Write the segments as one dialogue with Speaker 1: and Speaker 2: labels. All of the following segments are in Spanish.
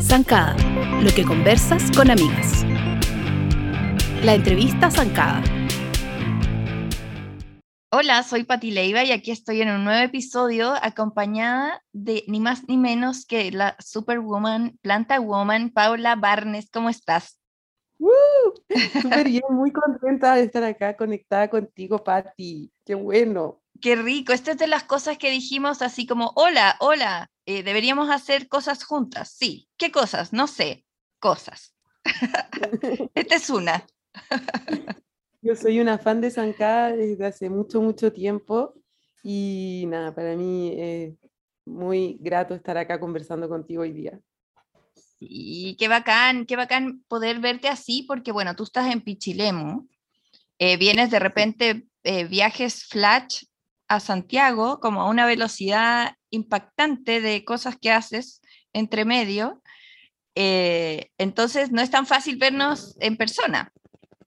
Speaker 1: Zancada, lo que conversas con amigas. La entrevista Zancada.
Speaker 2: Hola, soy Pati Leiva y aquí estoy en un nuevo episodio acompañada de ni más ni menos que la Superwoman, Planta Woman, Paula Barnes. ¿Cómo estás?
Speaker 3: Súper bien, muy contenta de estar acá conectada contigo, Pati. Qué bueno.
Speaker 2: Qué rico. Esta es de las cosas que dijimos así como, hola, hola, eh, deberíamos hacer cosas juntas. Sí. ¿Qué cosas? No sé. Cosas. Esta es una.
Speaker 3: Yo soy una fan de Zancada desde hace mucho, mucho tiempo y nada, para mí es muy grato estar acá conversando contigo hoy día.
Speaker 2: Y qué bacán, qué bacán poder verte así, porque bueno, tú estás en Pichilemu, eh, vienes de repente eh, viajes flash a Santiago, como a una velocidad impactante de cosas que haces entre medio. Eh, entonces no es tan fácil vernos en persona.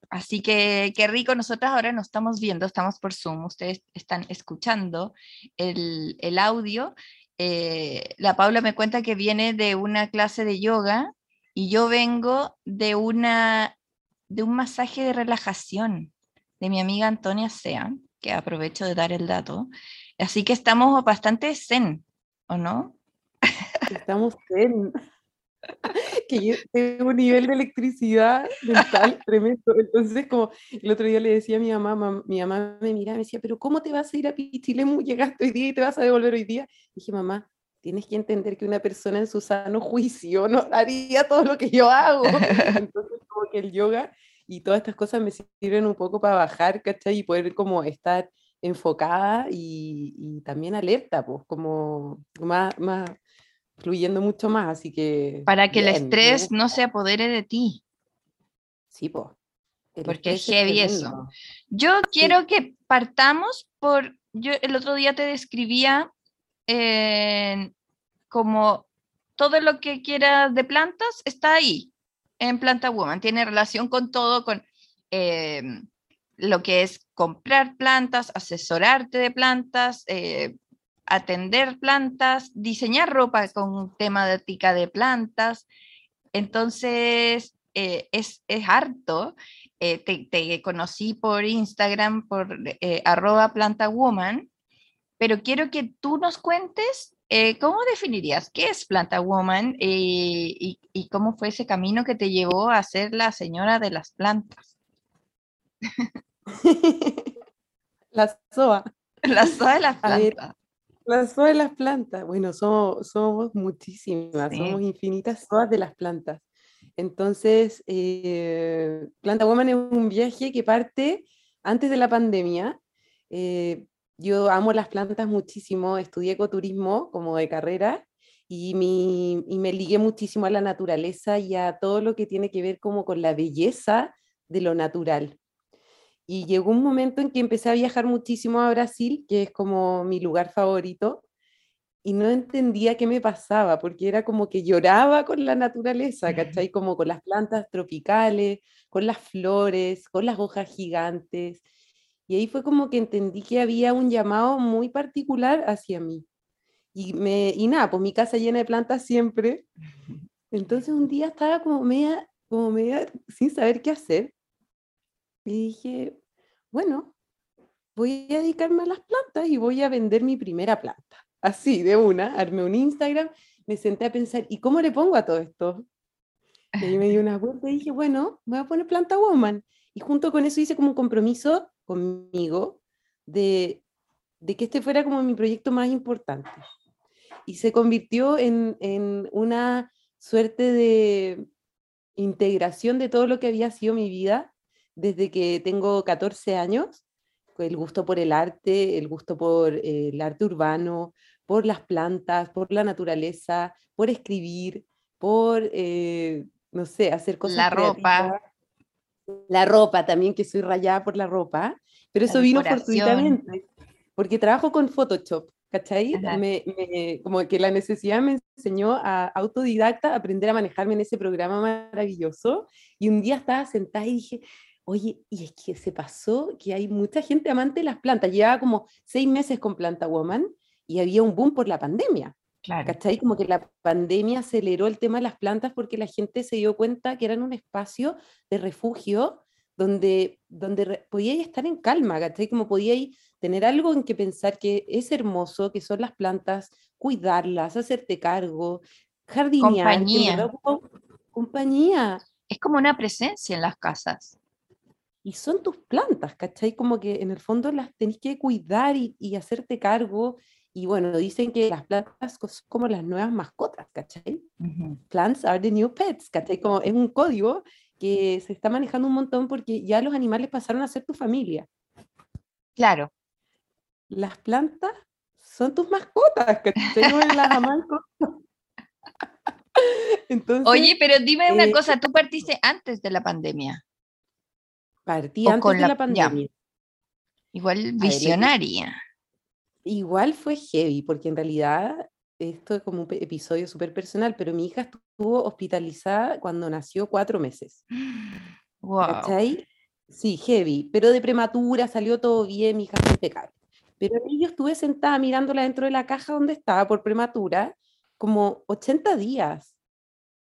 Speaker 2: Así que qué rico, nosotras ahora nos estamos viendo, estamos por Zoom, ustedes están escuchando el, el audio eh, la Paula me cuenta que viene de una clase de yoga y yo vengo de, una, de un masaje de relajación de mi amiga Antonia Sean, que aprovecho de dar el dato. Así que estamos bastante zen, ¿o no?
Speaker 3: Estamos zen. que yo tengo un nivel de electricidad mental tremendo. Entonces, como el otro día le decía a mi mamá, mi mamá me miraba y me decía, pero ¿cómo te vas a ir a Pichilemu? Llegaste hoy día y te vas a devolver hoy día. dije, mamá, tienes que entender que una persona en su sano juicio no haría todo lo que yo hago. Entonces, como que el yoga y todas estas cosas me sirven un poco para bajar, ¿cachai? Y poder como estar enfocada y, y también alerta, pues, como más, más, fluyendo mucho más, así que...
Speaker 2: Para que el estrés no se apodere de ti.
Speaker 3: Sí, pues.
Speaker 2: Porque es heavy eso. Yo quiero que partamos por, yo el otro día te describía como todo lo que quieras de plantas está ahí, en Planta Woman. Tiene relación con todo, con em, lo que es comprar plantas, asesorarte de plantas, eh, atender plantas, diseñar ropa con un tema de plantas. Entonces, eh, es, es, harto. Eh, te, conocí por Instagram, por eh, arroba pero quiero que tú nos cuentes cómo definirías qué es Planta Woman y, y, cómo fue ese camino que te llevó a ser la señora de las plantas.
Speaker 3: la SOA.
Speaker 2: La SOA de las plantas.
Speaker 3: Las de las plantas. Bueno, somos, somos muchísimas, somos infinitas todas de las plantas. Entonces, eh, Planta Woman es un viaje que parte antes de la pandemia. Eh, yo amo las plantas muchísimo, estudié ecoturismo como de carrera y, mi, y me ligué muchísimo a la naturaleza y a todo lo que tiene que ver como con la belleza de lo natural. Y llegó un momento en que empecé a viajar muchísimo a Brasil, que es como mi lugar favorito, y no entendía qué me pasaba, porque era como que lloraba con la naturaleza, ¿cachai? Como con las plantas tropicales, con las flores, con las hojas gigantes. Y ahí fue como que entendí que había un llamado muy particular hacia mí. Y, me, y nada, pues mi casa llena de plantas siempre. Entonces un día estaba como media, como media sin saber qué hacer. Y dije, bueno, voy a dedicarme a las plantas y voy a vender mi primera planta. Así, de una, armé un Instagram, me senté a pensar, ¿y cómo le pongo a todo esto? Y ahí me di una vuelta y dije, bueno, voy a poner Planta Woman. Y junto con eso hice como un compromiso conmigo de, de que este fuera como mi proyecto más importante. Y se convirtió en, en una suerte de integración de todo lo que había sido mi vida desde que tengo 14 años, el gusto por el arte, el gusto por eh, el arte urbano, por las plantas, por la naturaleza, por escribir, por, eh, no sé, hacer cosas.
Speaker 2: La ropa.
Speaker 3: La ropa también, que soy rayada por la ropa, pero eso vino fortuitamente, porque trabajo con Photoshop. ¿Cachai? como que la necesidad me enseñó a autodidacta aprender a manejarme en ese programa maravilloso. Y un día estaba sentada y dije, Oye, y es que se pasó que hay mucha gente amante de las plantas. Llevaba como seis meses con Planta Woman y había un boom por la pandemia. Claro. ¿Cachai? Como que la pandemia aceleró el tema de las plantas porque la gente se dio cuenta que eran un espacio de refugio donde, donde podíais estar en calma, ¿cachai? Como podíais tener algo en que pensar que es hermoso, que son las plantas, cuidarlas, hacerte cargo, jardinear.
Speaker 2: Compañía.
Speaker 3: compañía.
Speaker 2: Es como una presencia en las casas.
Speaker 3: Y son tus plantas, ¿cachai? Como que en el fondo las tenés que cuidar y, y hacerte cargo. Y bueno, dicen que las plantas son como las nuevas mascotas, ¿cachai? Plants are the new pets, ¿cachai? Como es un código que se está manejando un montón porque ya los animales pasaron a ser tu familia.
Speaker 2: Claro.
Speaker 3: Las plantas son tus mascotas, en las
Speaker 2: Entonces, Oye, pero dime una eh, cosa, tú partiste antes de la pandemia.
Speaker 3: Partí antes de la, pandemia.
Speaker 2: Igual visionaria.
Speaker 3: igual fue heavy, porque en realidad esto es como un episodio súper personal, pero mi hija estuvo hospitalizada cuando nació cuatro meses.
Speaker 2: Wow.
Speaker 3: ¿Cachai? Sí, heavy, pero de prematura, salió todo bien, mi hija fue impecable. Pero yo estuve sentada mirándola dentro de la caja donde estaba por prematura como 80 días.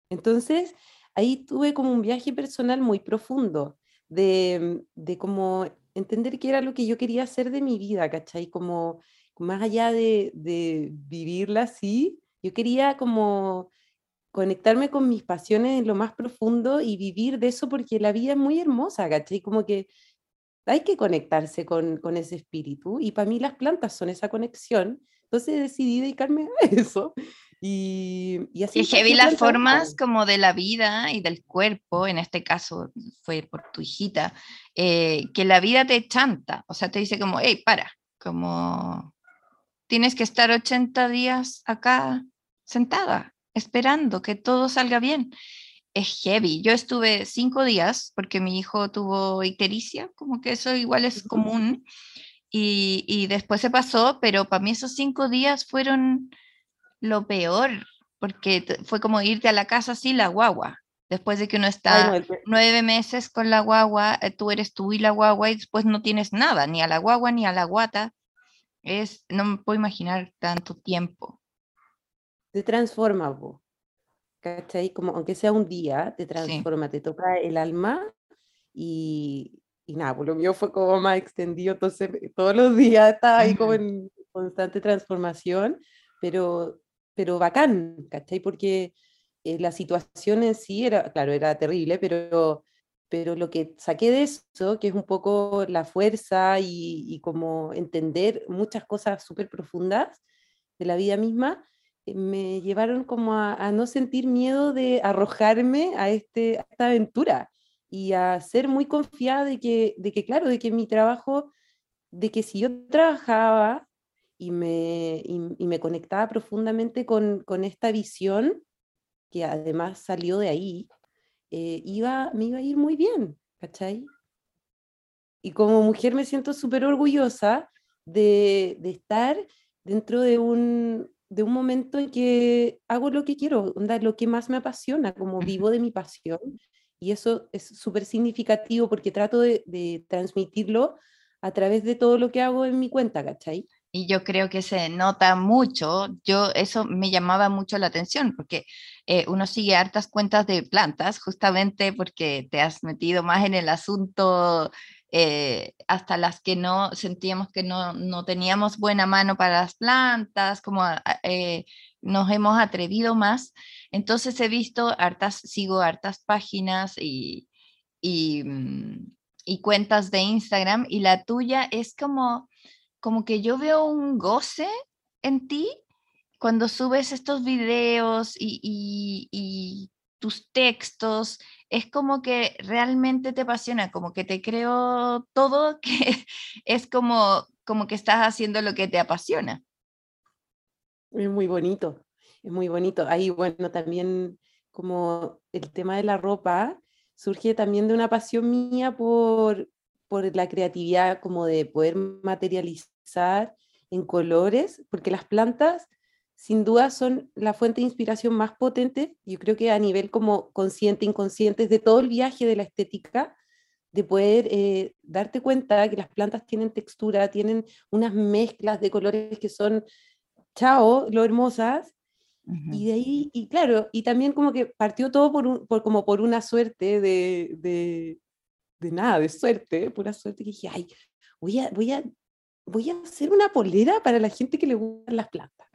Speaker 3: Entonces, ahí tuve como un viaje personal muy profundo de, de como entender qué era lo que yo quería hacer de mi vida, ¿cachai? Como más allá de, vivirla así, yo quería como conectarme con mis pasiones en lo más profundo y vivir de eso porque la vida es muy hermosa, ¿cachai? Como que hay que conectarse con, ese espíritu y para mí las plantas son esa conexión, entonces decidí dedicarme a eso. Y, y así...
Speaker 2: Y heavy las formas como de la vida y del cuerpo, en este caso fue por tu hijita, eh, que la vida te chanta, o sea, te dice como, hey, para, como tienes que estar 80 días acá sentada, esperando que todo salga bien. Es heavy. Yo estuve cinco días porque mi hijo tuvo ictericia, como que eso igual es común, y, después se pasó, pero para mí esos cinco días fueron lo peor, porque fue como irte a la casa así, la guagua. Después de que uno está nueve meses con la guagua, eh, tú eres tú y la guagua y después no tienes nada, ni a la guagua ni a la guata es, no me puedo imaginar tanto tiempo.
Speaker 3: Te transforma, vos. ¿Cachai? Como aunque sea un día, te transforma, te toca el alma y, y nada, pues lo mío fue como más extendido, entonces todos los días estaba ahí como en constante transformación, pero, pero bacán, ¿cachai? Porque eh, la situación en sí era, claro, era terrible, pero pero lo que saqué de eso, que es un poco la fuerza y, como entender muchas cosas súper profundas de la vida misma, eh, me llevaron como a, no sentir miedo de arrojarme a, este, esta aventura y a ser muy confiada de que, de que, claro, de que mi trabajo, de que si yo trabajaba y me, y me conectaba profundamente con, con esta visión, que además salió de ahí, eh, iba, me iba a ir muy bien, ¿cachai? Y como mujer me siento súper orgullosa de, de, estar dentro de un, de un momento en que hago lo que quiero, lo que más me apasiona, como vivo de mi pasión. Y eso es súper significativo porque trato de, de transmitirlo a través de todo lo que hago en mi cuenta, ¿cachai?
Speaker 2: Y yo creo que se nota mucho. Yo eso me llamaba mucho la atención porque eh, uno sigue hartas cuentas de plantas justamente porque te has metido más en el asunto eh, hasta las que no sentíamos que no, no, teníamos buena mano para las plantas, como eh, nos hemos atrevido más. Entonces he visto hartas, sigo hartas páginas y, y, mm, y cuentas de Instagram y la tuya es como como que yo veo un goce en ti cuando subes estos videos y, tus textos, es como que realmente te apasiona, como que te creo todo, que es como, como que estás haciendo lo que te apasiona.
Speaker 3: Es muy bonito, es muy bonito. Ahí, bueno, también como el tema de la ropa surge también de una pasión mía por, por la creatividad, como de poder materializar en colores, porque las plantas sin duda son la fuente de inspiración más potente, yo creo que a nivel como consciente, inconsciente, de todo el viaje de la estética, de poder eh, darte cuenta que las plantas tienen textura, tienen unas mezclas de colores que son, chao, lo hermosas. Y de ahí, y claro, y también como que partió todo por, por como por una suerte de, de, de, nada, de suerte, pura suerte, que dije, ay, voy a, voy a, voy a hacer una polera para la gente que le gustan las plantas.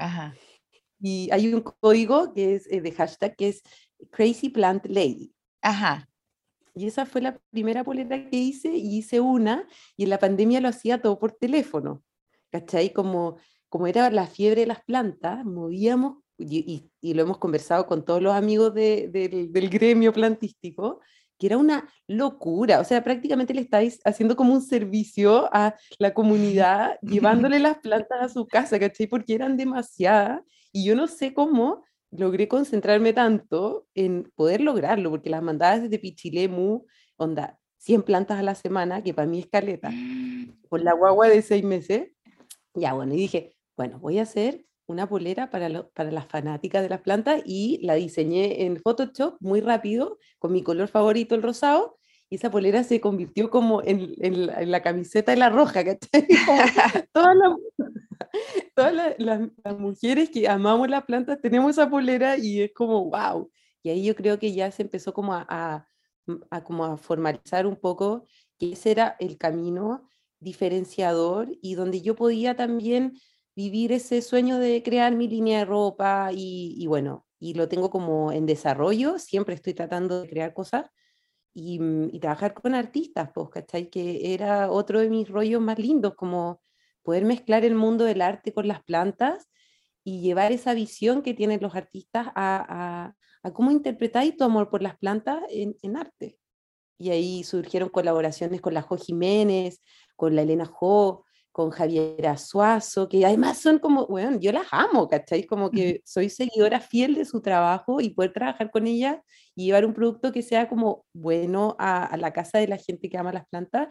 Speaker 3: Y hay un código que es eh, de hashtag que es Crazy Plant Lady.
Speaker 2: Ajá.
Speaker 3: Y esa fue la primera polera que hice y hice una y en la pandemia lo hacía todo por teléfono. ¿Cachai? Como, como era la fiebre de las plantas, movíamos, y, y, lo hemos conversado con todos los amigos de, del gremio plantístico, que era una locura. O sea, prácticamente le estáis haciendo como un servicio a la comunidad, llevándole las plantas a su casa, ¿cachai? Porque eran demasiadas. Y yo no sé cómo logré concentrarme tanto en poder lograrlo, porque las mandadas desde Pichilemu, onda, 100 plantas a la semana, que para mí es caleta, con la guagua de seis meses, ya bueno, y dije, bueno, voy a hacer una polera para, para las fanáticas de las plantas y la diseñé en Photoshop muy rápido, con mi color favorito, el rosado, y esa polera se convirtió como en, en, la, camiseta de la roja, ¿cachai? todas las, las, mujeres que amamos las plantas tenemos esa polera y es como, wow. Y ahí yo creo que ya se empezó como a, a, como a formalizar un poco que ese era el camino diferenciador y donde yo podía también vivir ese sueño de crear mi línea de ropa y, y bueno, y lo tengo como en desarrollo, siempre estoy tratando de crear cosas, Mm, y, trabajar con artistas, pues, ¿cachai? Que era otro de mis rollos más lindos, como poder mezclar el mundo del arte con las plantas y llevar esa visión que tienen los artistas a, a, cómo interpretáis tu amor por las plantas en, en, arte. Y ahí surgieron colaboraciones con la Jo Jiménez, con la Elena Jo, con Javier Azuazo, que además son como, bueno, yo las amo, ¿cachai? Como que soy seguidora fiel de su trabajo y poder trabajar con ella y llevar un producto que sea como bueno a, la casa de la gente que ama las plantas,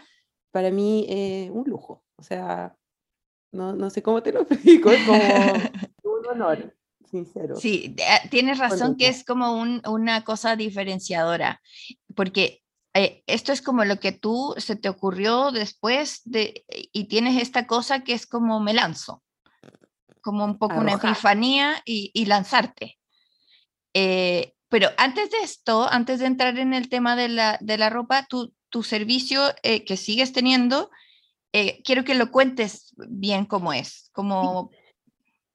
Speaker 3: para mí es un lujo. O sea, no, no sé cómo te lo explico, es como un honor. Sincero.
Speaker 2: Sí, ah, tienes razón que es como un, una cosa diferenciadora, porque eh, esto es como lo que tú se te ocurrió después de, y tienes esta cosa que es como me lanzo, como un poco una epifanía y, lanzarte. Eh, pero antes de esto, antes de entrar en el tema de la, de la ropa, tu, tu servicio eh, que sigues teniendo, quiero que lo cuentes bien cómo es. Como...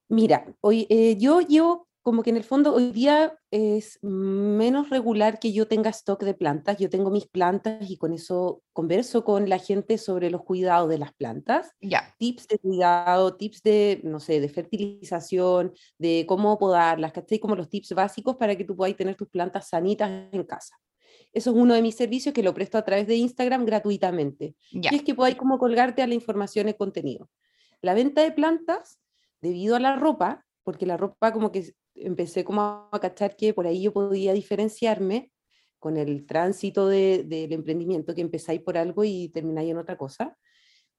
Speaker 3: Mira, hoy, yo llevo como que en el fondo hoy día es menos regular que yo tenga stock de plantas. Yo tengo mis plantas y con eso converso con la gente sobre los cuidados de las plantas.
Speaker 2: Ya.
Speaker 3: Tips de cuidado, tips de, no sé, de fertilización, de cómo podarlas, ¿cachai? Como los tips básicos para que tú puedas tener tus plantas sanitas en casa. Eso es uno de mis servicios que lo presto a través de Instagram gratuitamente.
Speaker 2: Ya.
Speaker 3: Y es que podáis como colgarte a la información y contenido. La venta de plantas, debido a la ropa, porque la ropa como que empecé como a cachar que por ahí yo podía diferenciarme con el tránsito de, del emprendimiento, que empezáis por algo y termináis en otra cosa.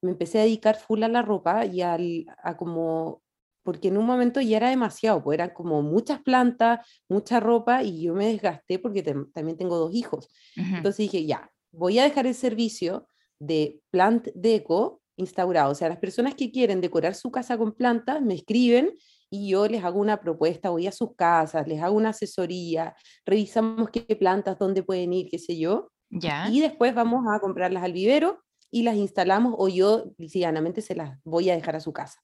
Speaker 3: Me empecé a dedicar full a la ropa y al, a como, porque en un momento ya era demasiado, pues eran como muchas plantas, mucha ropa y yo me desgasté porque también tengo dos hijos. Entonces dije, ya, voy a dejar el servicio de plant deco instaurado. O sea, las personas que quieren decorar su casa con plantas me escriben y yo les hago una propuesta, voy a sus casas, les hago una asesoría, revisamos qué plantas, dónde pueden ir, qué sé yo.
Speaker 2: Ya.
Speaker 3: Y después vamos a comprarlas al vivero y las instalamos o yo llanamente se las voy a dejar a su casa.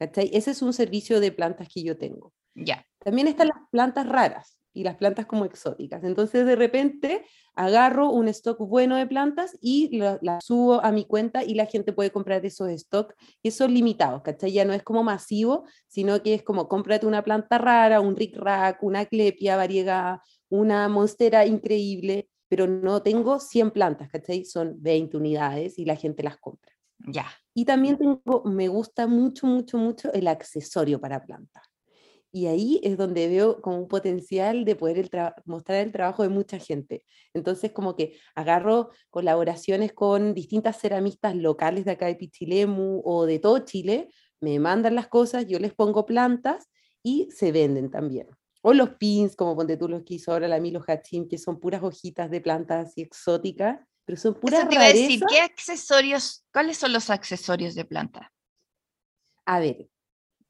Speaker 3: Ese es un servicio de plantas que yo tengo.
Speaker 2: Ya.
Speaker 3: También están las plantas raras y las plantas como exóticas. Entonces de repente agarro un stock bueno de plantas y las subo a mi cuenta y la gente puede comprar esos stocks y son limitados, ¿cachai? Ya no es como masivo, sino que es como cómprate una planta rara, un rick rack, una clepia variegada, una monstera increíble, pero no tengo 100 plantas, ¿cachai? Son 20 unidades y la gente las compra.
Speaker 2: Ya.
Speaker 3: Y también tengo, me gusta mucho, mucho, mucho el accesorio para plantas. Y ahí es donde veo como un potencial de poder mostrar el trabajo de mucha gente. Entonces, como que agarro colaboraciones con distintas ceramistas locales de acá de Pichilemu o de todo Chile, me mandan las cosas, yo les pongo plantas y se venden también. O los pins, como ponte tú los que hizo ahora la Milo Hachim, que son puras hojitas de plantas así exóticas, pero son puras Eso decir,
Speaker 2: ¿qué accesorios, cuáles son los accesorios de planta?
Speaker 3: A ver,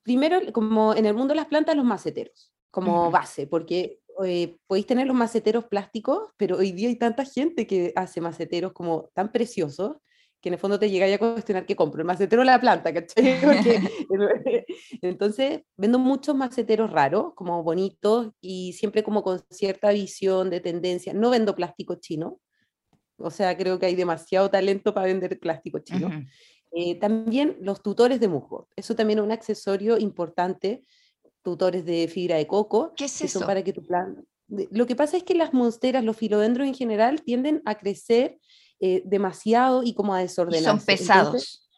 Speaker 3: primero, como en el mundo de las plantas, los maceteros, como base, porque eh, podéis tener los maceteros plásticos, pero hoy día hay tanta gente que hace maceteros como tan preciosos que en el fondo te llega a cuestionar qué compro, el macetero o la planta, ¿cachai? entonces, vendo muchos maceteros raros, como bonitos y siempre como con cierta visión de tendencia. No vendo plástico chino, o sea, creo que hay demasiado talento para vender plástico chino. Eh, también los tutores de musgo, eso también es un accesorio importante, tutores de fibra de coco,
Speaker 2: ¿Qué es eso?
Speaker 3: para que tu plan... Lo que pasa es que las monsteras, los filodendros en general, tienden a crecer eh, demasiado y como a desordenar.
Speaker 2: Son pesados.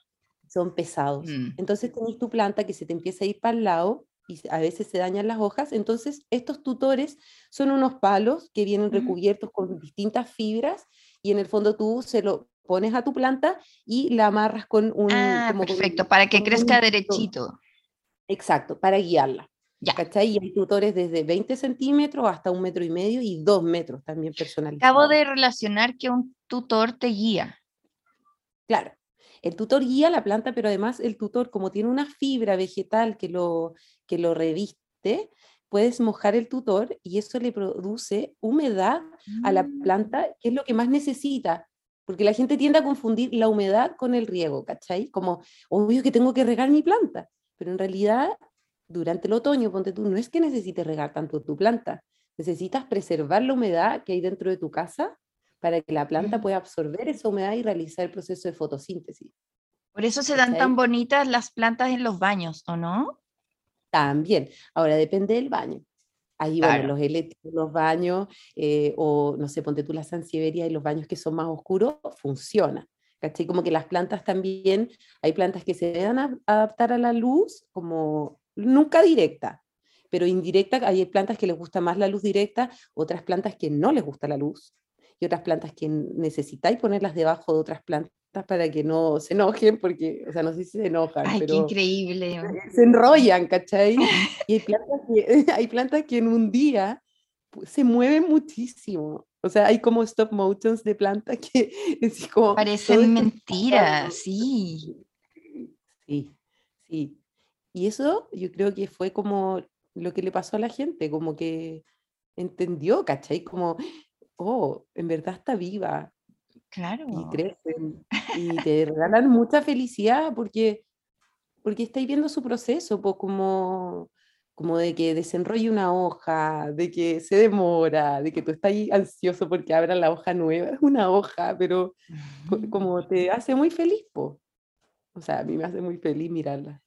Speaker 3: son pesados. Mm. Entonces tenés tu planta que se te empieza a ir para el lado y a veces se dañan las hojas. Entonces estos tutores son unos palos que vienen recubiertos con distintas fibras y en el fondo tú se lo pones a tu planta y la amarras con un...
Speaker 2: Ah, perfecto, para que crezca derechito.
Speaker 3: Exacto, para guiarla. Ya. ¿Cachai? Y hay tutores desde 20 centímetros hasta un metro y medio y dos metros también personalizados.
Speaker 2: Acabo de relacionar que un tutor te guía.
Speaker 3: Claro, el tutor guía la planta, pero además el tutor, como tiene una fibra vegetal que lo, que lo reviste, puedes mojar el tutor y eso le produce humedad a la mm. planta, que es lo que más necesita. Porque la gente tiende a confundir la humedad con el riego, ¿cachai? Como, obvio que tengo que regar mi planta, pero en realidad, durante el otoño, ponte tú, no es que necesites regar tanto tu planta, necesitas preservar la humedad que hay dentro de tu casa para que la planta pueda absorber esa humedad y realizar el proceso de fotosíntesis.
Speaker 2: Por eso se dan tan bonitas las plantas en los baños, ¿o no?
Speaker 3: También. Ahora depende del baño. Ahí, bueno, los eléctricos, los baños, eh, o no sé, ponte tú la sansevieria y los baños que son más oscuros, funciona. ¿Cachai? Como que las plantas también, hay plantas que se deben adaptar a la luz, como nunca directa, pero indirecta, hay plantas que les gusta más la luz directa, otras plantas que no les gusta la luz, y otras plantas que necesitáis ponerlas debajo de otras plantas para que no se enojen, porque, o sea, no sé si se enojan,
Speaker 2: Ay,
Speaker 3: pero
Speaker 2: qué increíble.
Speaker 3: Se enrollan, ¿cachai? y hay plantas, que, hay plantas que en un día se mueven muchísimo. O sea, hay como stop motions de plantas que es como...
Speaker 2: Parecen mentiras, sí.
Speaker 3: Sí, sí. Y eso yo creo que fue como lo que le pasó a la gente, como que entendió, ¿cachai? Como, oh, en verdad está viva,
Speaker 2: Claro.
Speaker 3: Y crecen y te regalan mucha felicidad porque, porque estáis viendo su proceso, pues como, como de que desenrolle una hoja, de que se demora, de que tú estás ansioso porque abran la hoja nueva. Es una hoja, pero como te hace muy feliz, pues. O sea, a mí me hace muy feliz mirarla.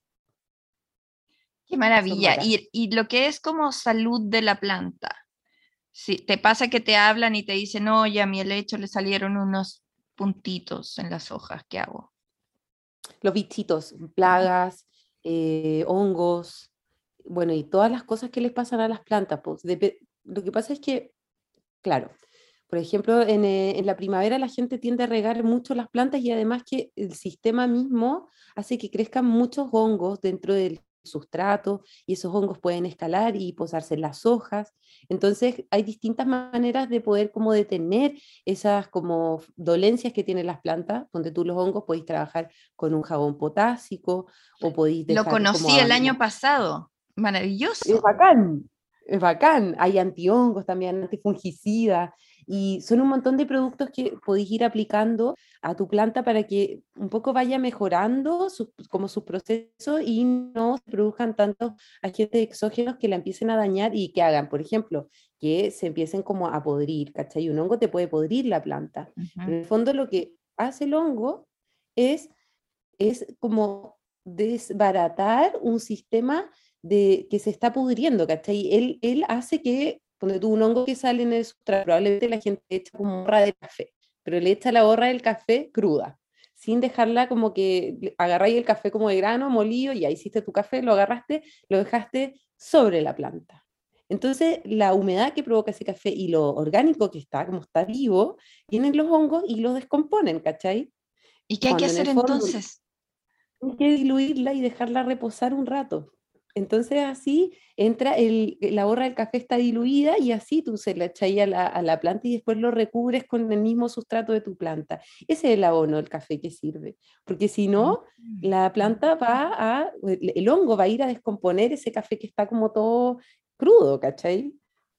Speaker 2: Qué maravilla. Y, y, lo que es como salud de la planta. Si te pasa que te hablan y te dicen, oye, a mi helecho le salieron unos puntitos en las hojas, ¿qué hago?
Speaker 3: Los bichitos, plagas, eh, hongos, bueno, y todas las cosas que les pasan a las plantas. Pues, lo que pasa es que, claro, por ejemplo, en, eh, en, la primavera la gente tiende a regar mucho las plantas y además que el sistema mismo hace que crezcan muchos hongos dentro del sustrato y esos hongos pueden escalar y posarse en las hojas. Entonces hay distintas maneras de poder como detener esas como dolencias que tienen las plantas, donde tú los hongos podéis trabajar con un jabón potásico o podéis...
Speaker 2: Lo conocí el año pasado, maravilloso.
Speaker 3: Es bacán, es bacán. Hay antihongos también, antifungicidas. Y son un montón de productos que podéis ir aplicando a tu planta para que un poco vaya mejorando como sus procesos y no se produzcan tantos agentes exógenos que la empiecen a dañar y que hagan, por ejemplo, que se empiecen como a podrir, ¿cachai? Un hongo te puede podrir la planta. En el fondo lo que hace el hongo es, es como desbaratar un sistema de, que se está pudriendo, ¿cachai? Él, él hace que cuando tú un hongo que sale en el sustrato, probablemente la gente echa como borra de café, pero le echa la borra del café cruda, sin dejarla como que agarráis el café como de grano, molido, y ahí hiciste tu café, lo agarraste, lo dejaste sobre la planta. Entonces, la humedad que provoca ese café y lo orgánico que está, como está vivo, tienen los hongos y los descomponen, ¿cachai?
Speaker 2: ¿Y qué hay que hacer entonces?
Speaker 3: Hay que diluirla y dejarla reposar un rato. Entonces así entra el, la borra del café está diluida y así tú se la echas a la, a la planta y después lo recubres con el mismo sustrato de tu planta. Ese es el abono del café que sirve, porque si no, mm. la planta va a, el hongo va a ir a descomponer ese café que está como todo crudo, ¿cachai?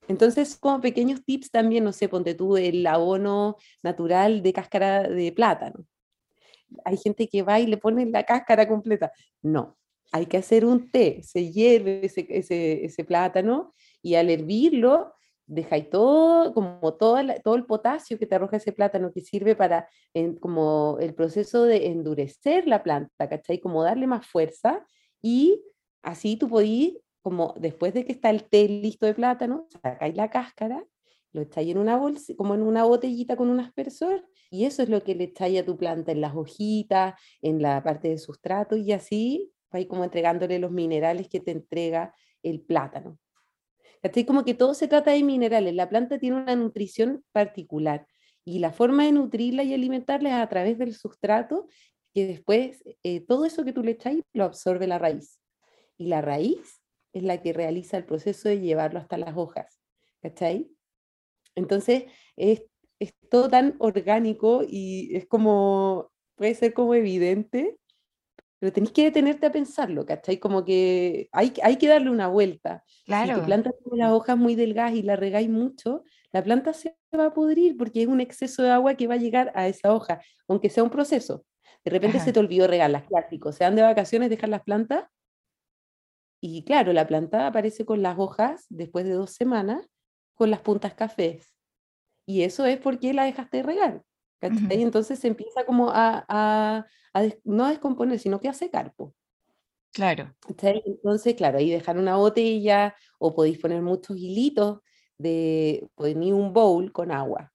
Speaker 3: Entonces, como pequeños tips también, no sé, ponte tú el abono natural de cáscara de plátano. Hay gente que va y le pone la cáscara completa. No, hay que hacer un té, se hierve ese, plátano y al hervirlo dejáis todo, como todo el potasio que te arroja ese plátano que sirve para como el proceso de endurecer la planta, ¿cachai? Como darle más fuerza y así tú podís, como después de que está el té listo de plátano, sacáis la cáscara, lo echáis en una bolsa, como en una botellita con un aspersor y eso es lo que le echáis a tu planta en las hojitas, en la parte de sustrato y así ahí como entregándole los minerales que te entrega el plátano. Así como que todo se trata de minerales. La planta tiene una nutrición particular y la forma de nutrirla y alimentarla es a través del sustrato que después eh, todo eso que tú le echas lo absorbe la raíz. Y la raíz es la que realiza el proceso de llevarlo hasta las hojas. ¿Cachai? Entonces, es, es todo tan orgánico y es como, puede ser como evidente, pero tenéis que detenerte a pensarlo, ¿cachai? Como que hay, hay que darle una vuelta.
Speaker 2: Claro.
Speaker 3: Si tu planta tiene las hojas muy delgadas y la regáis mucho, la planta se va a pudrir porque es un exceso de agua que va a llegar a esa hoja, aunque sea un proceso. De repente se te olvidó regarlas, clásicos. Se dan de vacaciones, dejan las plantas y claro, la planta aparece con las hojas después de dos semanas con las puntas cafés. Y eso es porque la dejaste de regar. ¿Cachai? Entonces se empieza como a, no a descomponer, sino que a secar.
Speaker 2: Claro.
Speaker 3: Entonces, claro, ahí dejar una botella o podéis poner muchos hilitos de, ponéis un bowl con agua,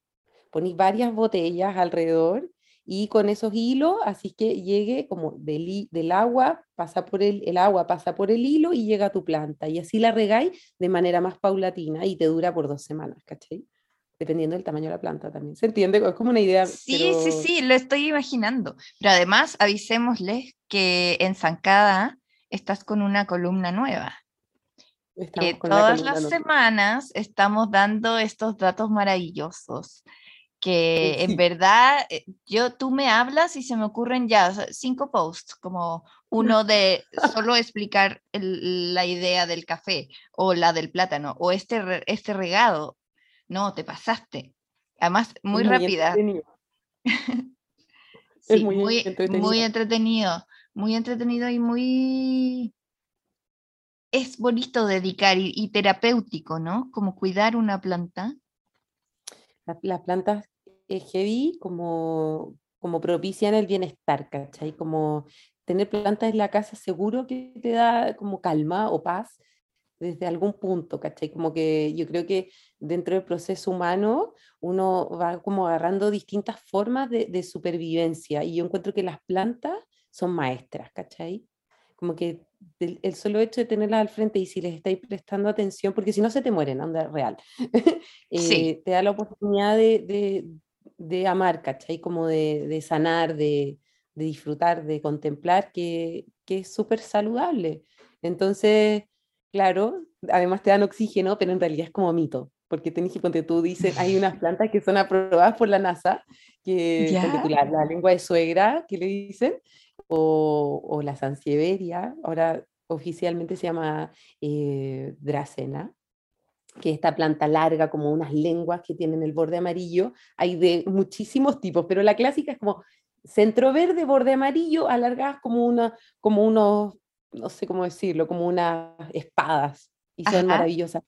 Speaker 3: ponéis varias botellas alrededor y con esos hilos, así que llegue como del, del agua, pasa por el, el agua pasa por el hilo y llega a tu planta y así la regáis de manera más paulatina y te dura por dos semanas, ¿cachai? Dependiendo del tamaño de la planta también. ¿Se entiende? Es como una idea.
Speaker 2: Sí, sí, sí, lo estoy imaginando. Pero además, avisémosles que en Zancada estás con una columna nueva. que todas las semanas estamos dando estos datos maravillosos que en verdad eh, yo tú me hablas y se me ocurren ya cinco posts como uno de solo explicar la idea del café o la del plátano o este este regado no, te pasaste. Además, muy, rápida.
Speaker 3: es muy, entretenido.
Speaker 2: muy entretenido. Muy entretenido y muy... Es bonito dedicar y, terapéutico, ¿no? Como cuidar una planta.
Speaker 3: Las plantas es heavy como, como propician el bienestar, ¿cachai? Como tener plantas en la casa seguro que te da como calma o paz desde algún punto, ¿cachai? Como que yo creo que dentro del proceso humano uno va como agarrando distintas formas de, supervivencia y yo encuentro que las plantas son maestras, ¿cachai? Como que el, solo hecho de tenerlas al frente y si les estáis prestando atención, porque si no se te mueren, anda real, eh, te da la oportunidad de, de, amar, ¿cachai? Como de, sanar, de, disfrutar, de contemplar, que, que es súper saludable. Entonces, Claro, además te dan oxígeno, pero en realidad es como mito, porque tenés que, cuando tú dices, hay unas plantas que son aprobadas por la NASA, que la, la, lengua de suegra, que le dicen, o, o la sansevieria, ahora oficialmente se llama eh, dracena, que esta planta larga, como unas lenguas que tienen el borde amarillo, hay de muchísimos tipos, pero la clásica es como centro verde, borde amarillo, alargadas como, una, como unos no sé cómo decirlo, como unas espadas y son maravillosas.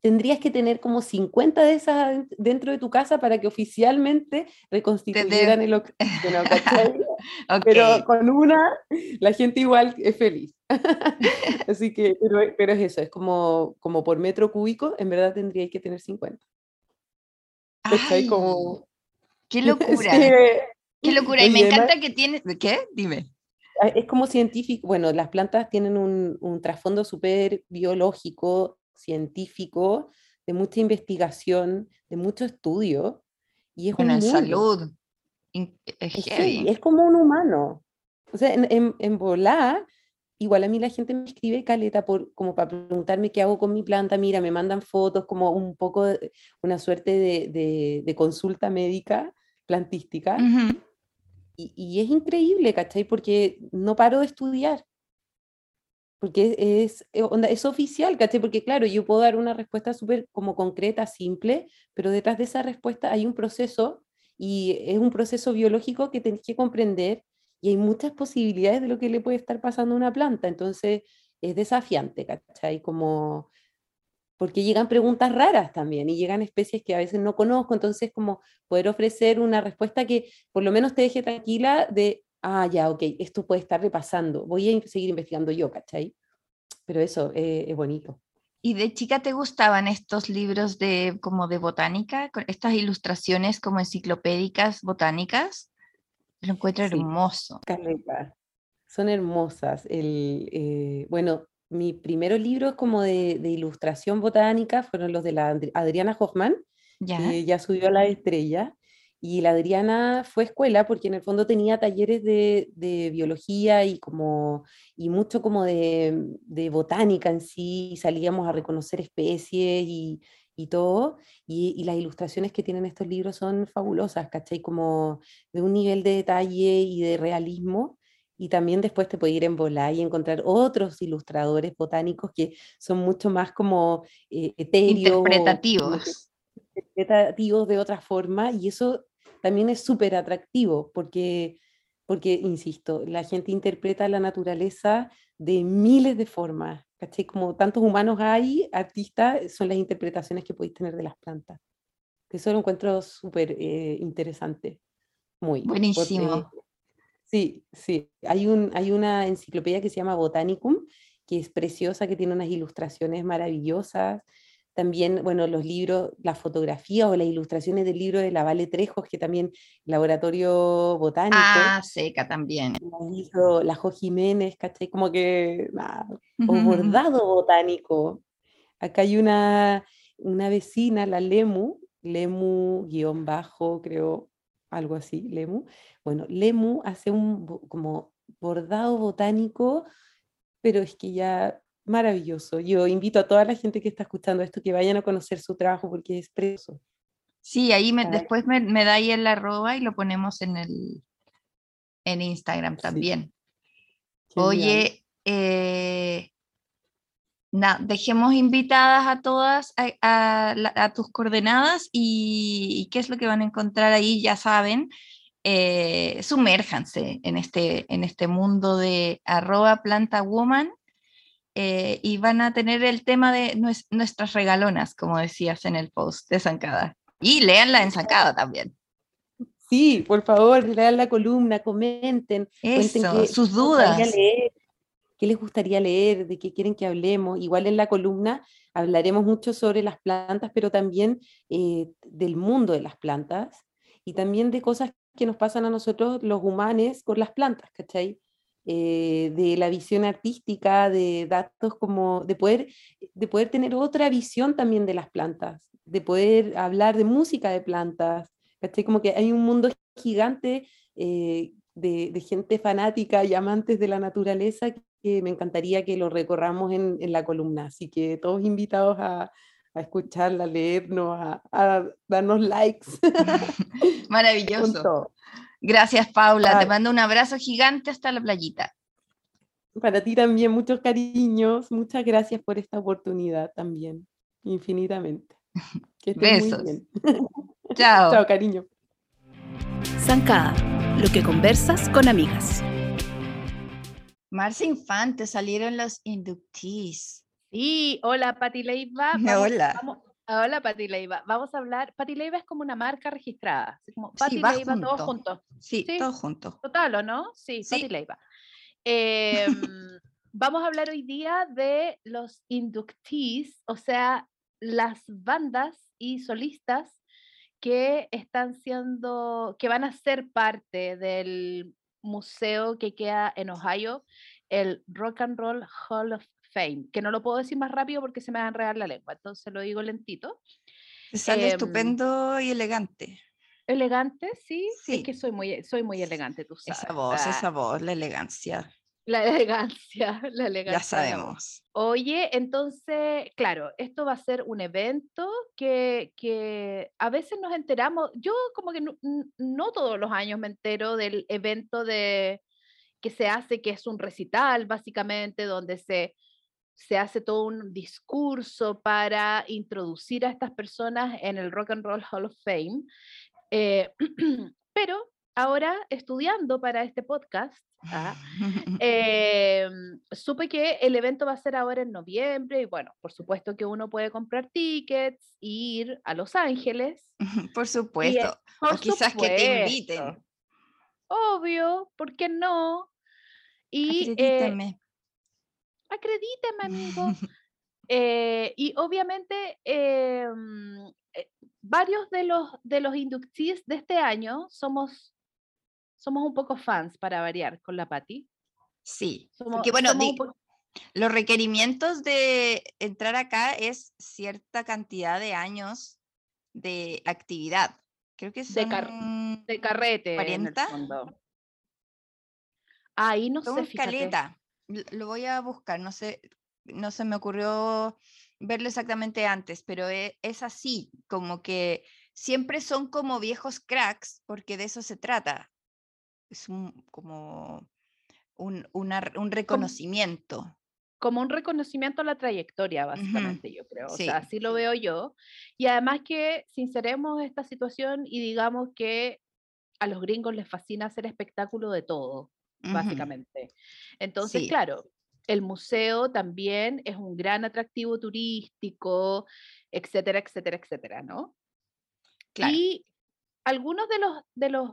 Speaker 3: Tendrías que tener como 50 de esas dentro de tu casa para que oficialmente reconstituyeran el oxígeno. Pero con una, la gente igual es feliz. Así que, pero, pero, es eso, es como, como por metro cúbico, en verdad tendríais que tener 50.
Speaker 2: Ay, como... ¡Qué locura! ¡Qué locura! Y me encanta que tienes... ¿Qué? Dime.
Speaker 3: Es como científico, bueno, las plantas tienen un, un trasfondo súper biológico, científico, de mucha investigación, de mucho estudio. Y es
Speaker 2: una salud. Es,
Speaker 3: es, como un humano. O sea, en, en, igual a mí la gente me escribe caleta por, como para preguntarme qué hago con mi planta, mira, me mandan fotos como un poco, una suerte de, de, consulta médica plantística. Y, es increíble, ¿cachai? Porque no paro de estudiar. Porque es, es, es oficial, ¿cachai? Porque claro, yo puedo dar una respuesta súper como concreta, simple, pero detrás de esa respuesta hay un proceso y es un proceso biológico que tenés que comprender y hay muchas posibilidades de lo que le puede estar pasando a una planta, entonces es desafiante, ¿cachai? Como, porque llegan preguntas raras también y llegan especies que a veces no conozco, entonces como poder ofrecer una respuesta que por lo menos te deje tranquila de, ah, ya, ok, esto puede estar repasando, voy a seguir investigando yo, ¿cachai? Pero eso eh, es bonito.
Speaker 2: ¿Y de chica te gustaban estos libros de como de botánica, con estas ilustraciones como enciclopédicas botánicas? Lo encuentro hermoso.
Speaker 3: Son hermosas. El, eh, bueno, mi primer libro como de, ilustración botánica fueron los de la Adriana Hoffman, ya. que ya subió a la estrella. Y la Adriana fue escuela porque en el fondo tenía talleres de, de biología y, como, y mucho como de, de, botánica en sí, salíamos a reconocer especies y, y todo, y, las ilustraciones que tienen estos libros son fabulosas, ¿cachai? Como de un nivel de detalle y de realismo, y también después te puede ir en volar y encontrar otros ilustradores botánicos que son mucho más como eh, etéreos.
Speaker 2: Interpretativos.
Speaker 3: Interpretativos de otra forma, y eso también es súper atractivo, porque, porque, insisto, la gente interpreta la naturaleza de miles de formas, ¿cachai? Como tantos humanos hay, artistas, son las interpretaciones que podéis tener de las plantas. Eso lo encuentro súper eh, interesante. Muy.
Speaker 2: Buenísimo.
Speaker 3: Sí, sí. Hay, un, hay una enciclopedia que se llama Botanicum, que es preciosa, que tiene unas ilustraciones maravillosas. También, bueno, los libros, las fotografías o las ilustraciones del libro de la Vale Trejos, que también Laboratorio Botánico.
Speaker 2: Ah, seca también.
Speaker 3: La Jo Jiménez, ¿cachai? Como que, o bordado botánico. Acá hay una, una vecina, la Lemu, Lemu guion bajo, creo, algo así, Lemu. Bueno, Lemu hace un como bordado botánico, pero es que ya maravilloso. Yo invito a toda la gente que está escuchando esto que vayan a conocer su trabajo porque es precioso.
Speaker 2: Sí, ahí después me, me, da ahí el arroba y lo ponemos en el en Instagram también. Oye, eh, dejemos invitadas a todas a, tus coordenadas y, qué es lo que van a encontrar ahí, ya saben. Eh, sumérjanse en este, en este mundo de arroba planta woman eh, y van a tener el tema de nuestras regalonas, como decías en el post de Zancada. Y leanla en Zancada también.
Speaker 3: Sí, por favor, lean la columna, comenten,
Speaker 2: cuenten sus dudas.
Speaker 3: Qué les gustaría leer, de qué quieren que hablemos. Igual en la columna hablaremos mucho sobre las plantas, pero también eh, del mundo de las plantas y también de cosas que nos pasan a nosotros los humanos con las plantas, ¿cachai? Eh, de la visión artística, de datos como, de poder, de poder tener otra visión también de las plantas, de poder hablar de música de plantas, ¿cachai? Como que hay un mundo gigante eh, de, gente fanática y amantes de la naturaleza que me encantaría que lo recorramos en, la columna, así que todos invitados a, escucharla, a leernos, a, a darnos likes.
Speaker 2: Maravilloso. Gracias, Paula. Te mando un abrazo gigante hasta la playita.
Speaker 3: Para ti también, muchos cariños. Muchas gracias por esta oportunidad también, infinitamente.
Speaker 2: Que Besos. Muy bien. Chao.
Speaker 3: Chao, cariño.
Speaker 1: Zancada, lo que conversas con amigas.
Speaker 2: Marcia Infante, salieron los inductees.
Speaker 4: Sí, hola Pati Leiva.
Speaker 2: hola.
Speaker 4: Hola, Pati Leiva. Vamos a hablar. Pati Leiva es como una marca registrada. como Pati Leiva, todos juntos.
Speaker 2: Sí, todos juntos.
Speaker 4: Total, ¿o no? Sí, Pati Leiva. Em, vamos a hablar hoy día de los inductees, o sea, las bandas y solistas que están siendo, que van a ser parte del museo que queda en Ohio, el Rock and Roll Hall of Fame, que no lo puedo decir más rápido porque se me va a enredar la lengua, entonces lo digo lentito.
Speaker 2: sale em, estupendo y elegante.
Speaker 4: Elegante, sí, sí. Es que soy muy, soy muy elegante, tú sabes.
Speaker 2: Esa voz, esa voz, la elegancia.
Speaker 4: La elegancia, la elegancia.
Speaker 2: Ya sabemos.
Speaker 4: Oye, entonces, claro, esto va a ser un evento que, que a veces nos enteramos, yo como que no, no, todos los años me entero del evento de que se hace, que es un recital básicamente, donde se, se hace todo un discurso para introducir a estas personas en el Rock and Roll Hall of Fame. Eh, pero ahora estudiando para este podcast, ¿ah? em, supe que el evento va a ser ahora en noviembre y bueno, por supuesto que uno puede comprar tickets, ir a Los Ángeles.
Speaker 2: Por supuesto. o quizás que te inviten.
Speaker 4: Obvio, ¿por qué no? Y, acredíteme. acredíteme, amigo. Eh, y obviamente em, eh, varios de los, de los inductees de este año somos somos un poco fans para variar con la Patti.
Speaker 2: Sí, porque bueno, los requerimientos de entrar acá es cierta cantidad de años de actividad. Creo que
Speaker 4: son de, carrete. 40. Ahí no sé.
Speaker 2: Escaleta. Lo voy a buscar, no sé, no se me ocurrió verlo exactamente antes, pero e, es así, como que siempre son como viejos cracks, porque de eso se trata es un, como un, un reconocimiento.
Speaker 4: Como, un reconocimiento a la trayectoria, básicamente, yo creo. O sea, así lo veo yo. Y además que sinceremos esta situación y digamos que a los gringos les fascina hacer espectáculo de todo, básicamente. Entonces, claro, el museo también es un gran atractivo turístico, etcétera, etcétera, etcétera, ¿no? Claro. Y algunos de los, de los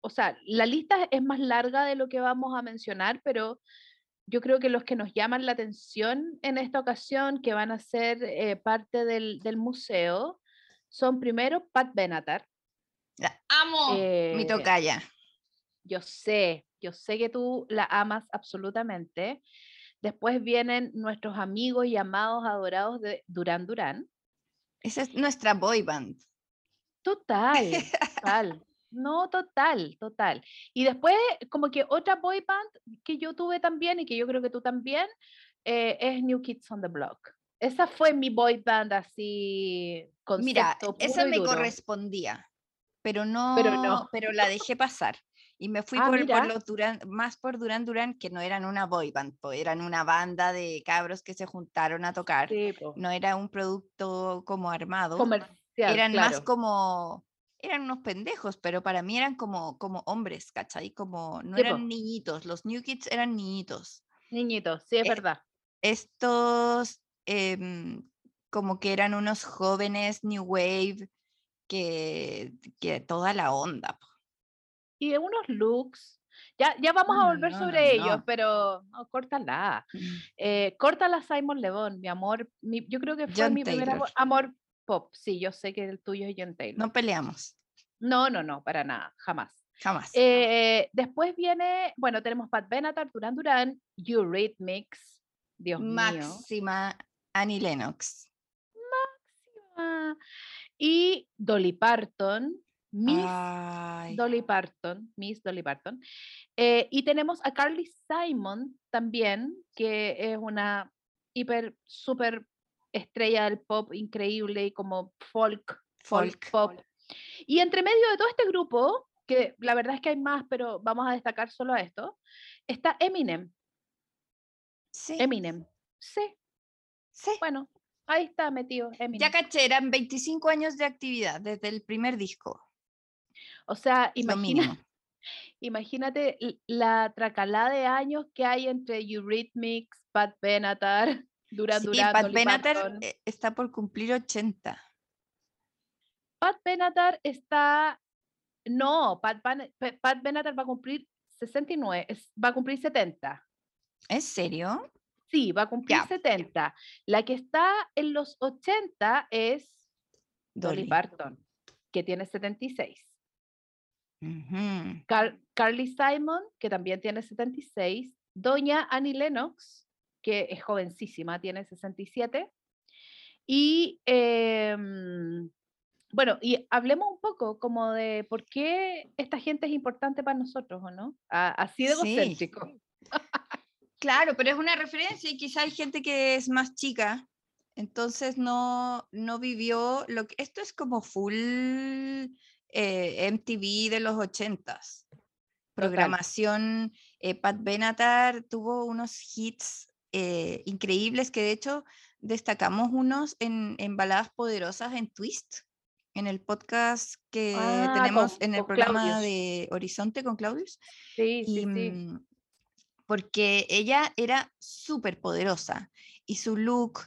Speaker 4: o sea, la lista es más larga de lo que vamos a mencionar, pero yo creo que los que nos llaman la atención en esta ocasión, que van a ser eh, parte del, museo, son primero Pat Benatar.
Speaker 2: La amo, mi eh, tocaya.
Speaker 4: Yo sé, yo sé que tú la amas absolutamente. Después vienen nuestros amigos y amados, adorados de Durán Durán.
Speaker 2: Esa es nuestra boy band.
Speaker 4: Total, total. No, total, total. Y después, como que otra boy band que yo tuve también y que yo creo que tú también, eh, es New Kids on the Block. Esa fue mi boy band así.
Speaker 2: Mira, esa me correspondía, pero no, pero no, pero la dejé pasar. Y me fui ah, por, por, los Duran, más por Duran Duran, que no eran una boy band, eran una banda de cabros que se juntaron a tocar. no era un producto como armado. Comercial, eran más como eran unos pendejos, pero para mí eran como, como hombres, ¿cachai? Como no eran niñitos, los New Kids eran niñitos.
Speaker 4: Niñitos, sí, es eh, verdad.
Speaker 2: Estos em, como que eran unos jóvenes New Wave que, que toda la onda.
Speaker 4: Y de unos looks. Ya, ya vamos a volver sobre ellos, pero córtala. Mm. Eh, córtala Simon Levon, mi amor. yo creo que fue mi primer amor, pop. Sí, yo sé que el tuyo es John Taylor.
Speaker 2: No peleamos.
Speaker 4: No, no, no, para nada, jamás.
Speaker 2: Jamás.
Speaker 4: Eh, después viene, bueno, tenemos Pat Benatar, Duran Duran, Eurythmics, Dios
Speaker 2: mío. Máxima Annie Lennox.
Speaker 4: Máxima. Y Dolly Parton, Miss Dolly Parton, Miss Dolly Parton. Eh, y tenemos a Carly Simon también, que es una hiper, súper estrella del pop increíble y como folk, folk, pop. Y entre medio de todo este grupo, que la verdad es que hay más, pero vamos a destacar solo a esto, está Eminem.
Speaker 2: Sí.
Speaker 4: Eminem. Sí.
Speaker 2: Sí.
Speaker 4: Bueno, ahí está metido Eminem.
Speaker 2: Ya caché, eran 25 años de actividad desde el primer disco.
Speaker 4: O sea, imagina, imagínate la tracalada de años que hay entre Eurythmics, Pat Benatar, Duran sí,
Speaker 2: Pat Benatar eh, está por cumplir 80.
Speaker 4: Pat Benatar está, no, Pat, Pat Benatar va a cumplir 69, va a cumplir 70.
Speaker 2: ¿En serio?
Speaker 4: Sí, va a cumplir 70. La que está en los 80 es Dolly, Parton, que tiene 76. Carly Simon, que también tiene 76. Doña Annie Lennox, que es jovencísima, tiene 67. Y em, bueno, y hablemos un poco como de por qué esta gente es importante para nosotros, ¿o no? así de egocéntrico.
Speaker 2: Claro, pero es una referencia y quizá hay gente que es más chica, entonces no, no vivió lo que... Esto es como full eh, MTV de los ochentas. Programación, eh, Pat Benatar tuvo unos hits eh, increíbles que de hecho destacamos unos en, en Baladas Poderosas en Twist, en el podcast que
Speaker 4: Ah,
Speaker 2: tenemos
Speaker 4: con-
Speaker 2: en el programa
Speaker 4: Claudius.
Speaker 2: de Horizonte con Claudius.
Speaker 4: Sí, sí,
Speaker 2: Y,
Speaker 4: sí.
Speaker 2: mm, porque ella era súper poderosa y su look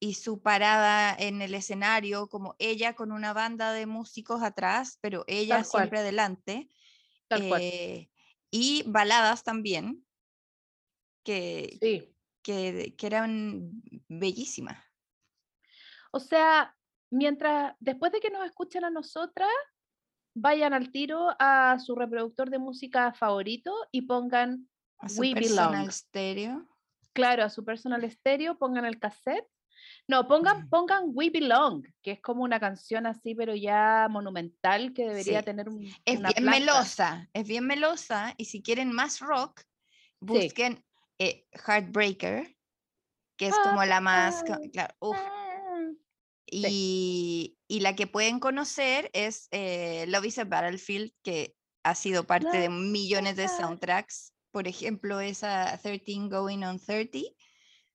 Speaker 2: y su parada en el escenario, como ella con una banda de músicos atrás, pero ella
Speaker 4: Tal cual.
Speaker 2: siempre adelante,
Speaker 4: Tal cual.
Speaker 2: eh, y baladas también, que,
Speaker 4: Sí.
Speaker 2: Que, que eran bellísimas.
Speaker 4: O sea, mientras, después de que nos escuchen a nosotras, vayan al tiro a su reproductor de música favorito y pongan,
Speaker 2: A su
Speaker 4: We
Speaker 2: personal
Speaker 4: Belong.
Speaker 2: stereo.
Speaker 4: claro, a su personal estéreo, pongan el cassette. No, pongan,
Speaker 2: Ujú.
Speaker 4: pongan We Belong, que es como una canción así, pero ya monumental, que debería
Speaker 2: Sí.
Speaker 4: tener un,
Speaker 2: Es
Speaker 4: una
Speaker 2: bien melosa, es bien melosa y si quieren más rock, busquen eh, Heartbreaker, que es como la más, claro, uf,
Speaker 4: Ah,
Speaker 2: y, y la que pueden conocer es eh, Love is a Battlefield, que ha sido parte de millones de soundtracks. Por ejemplo, esa 13 Going on 30,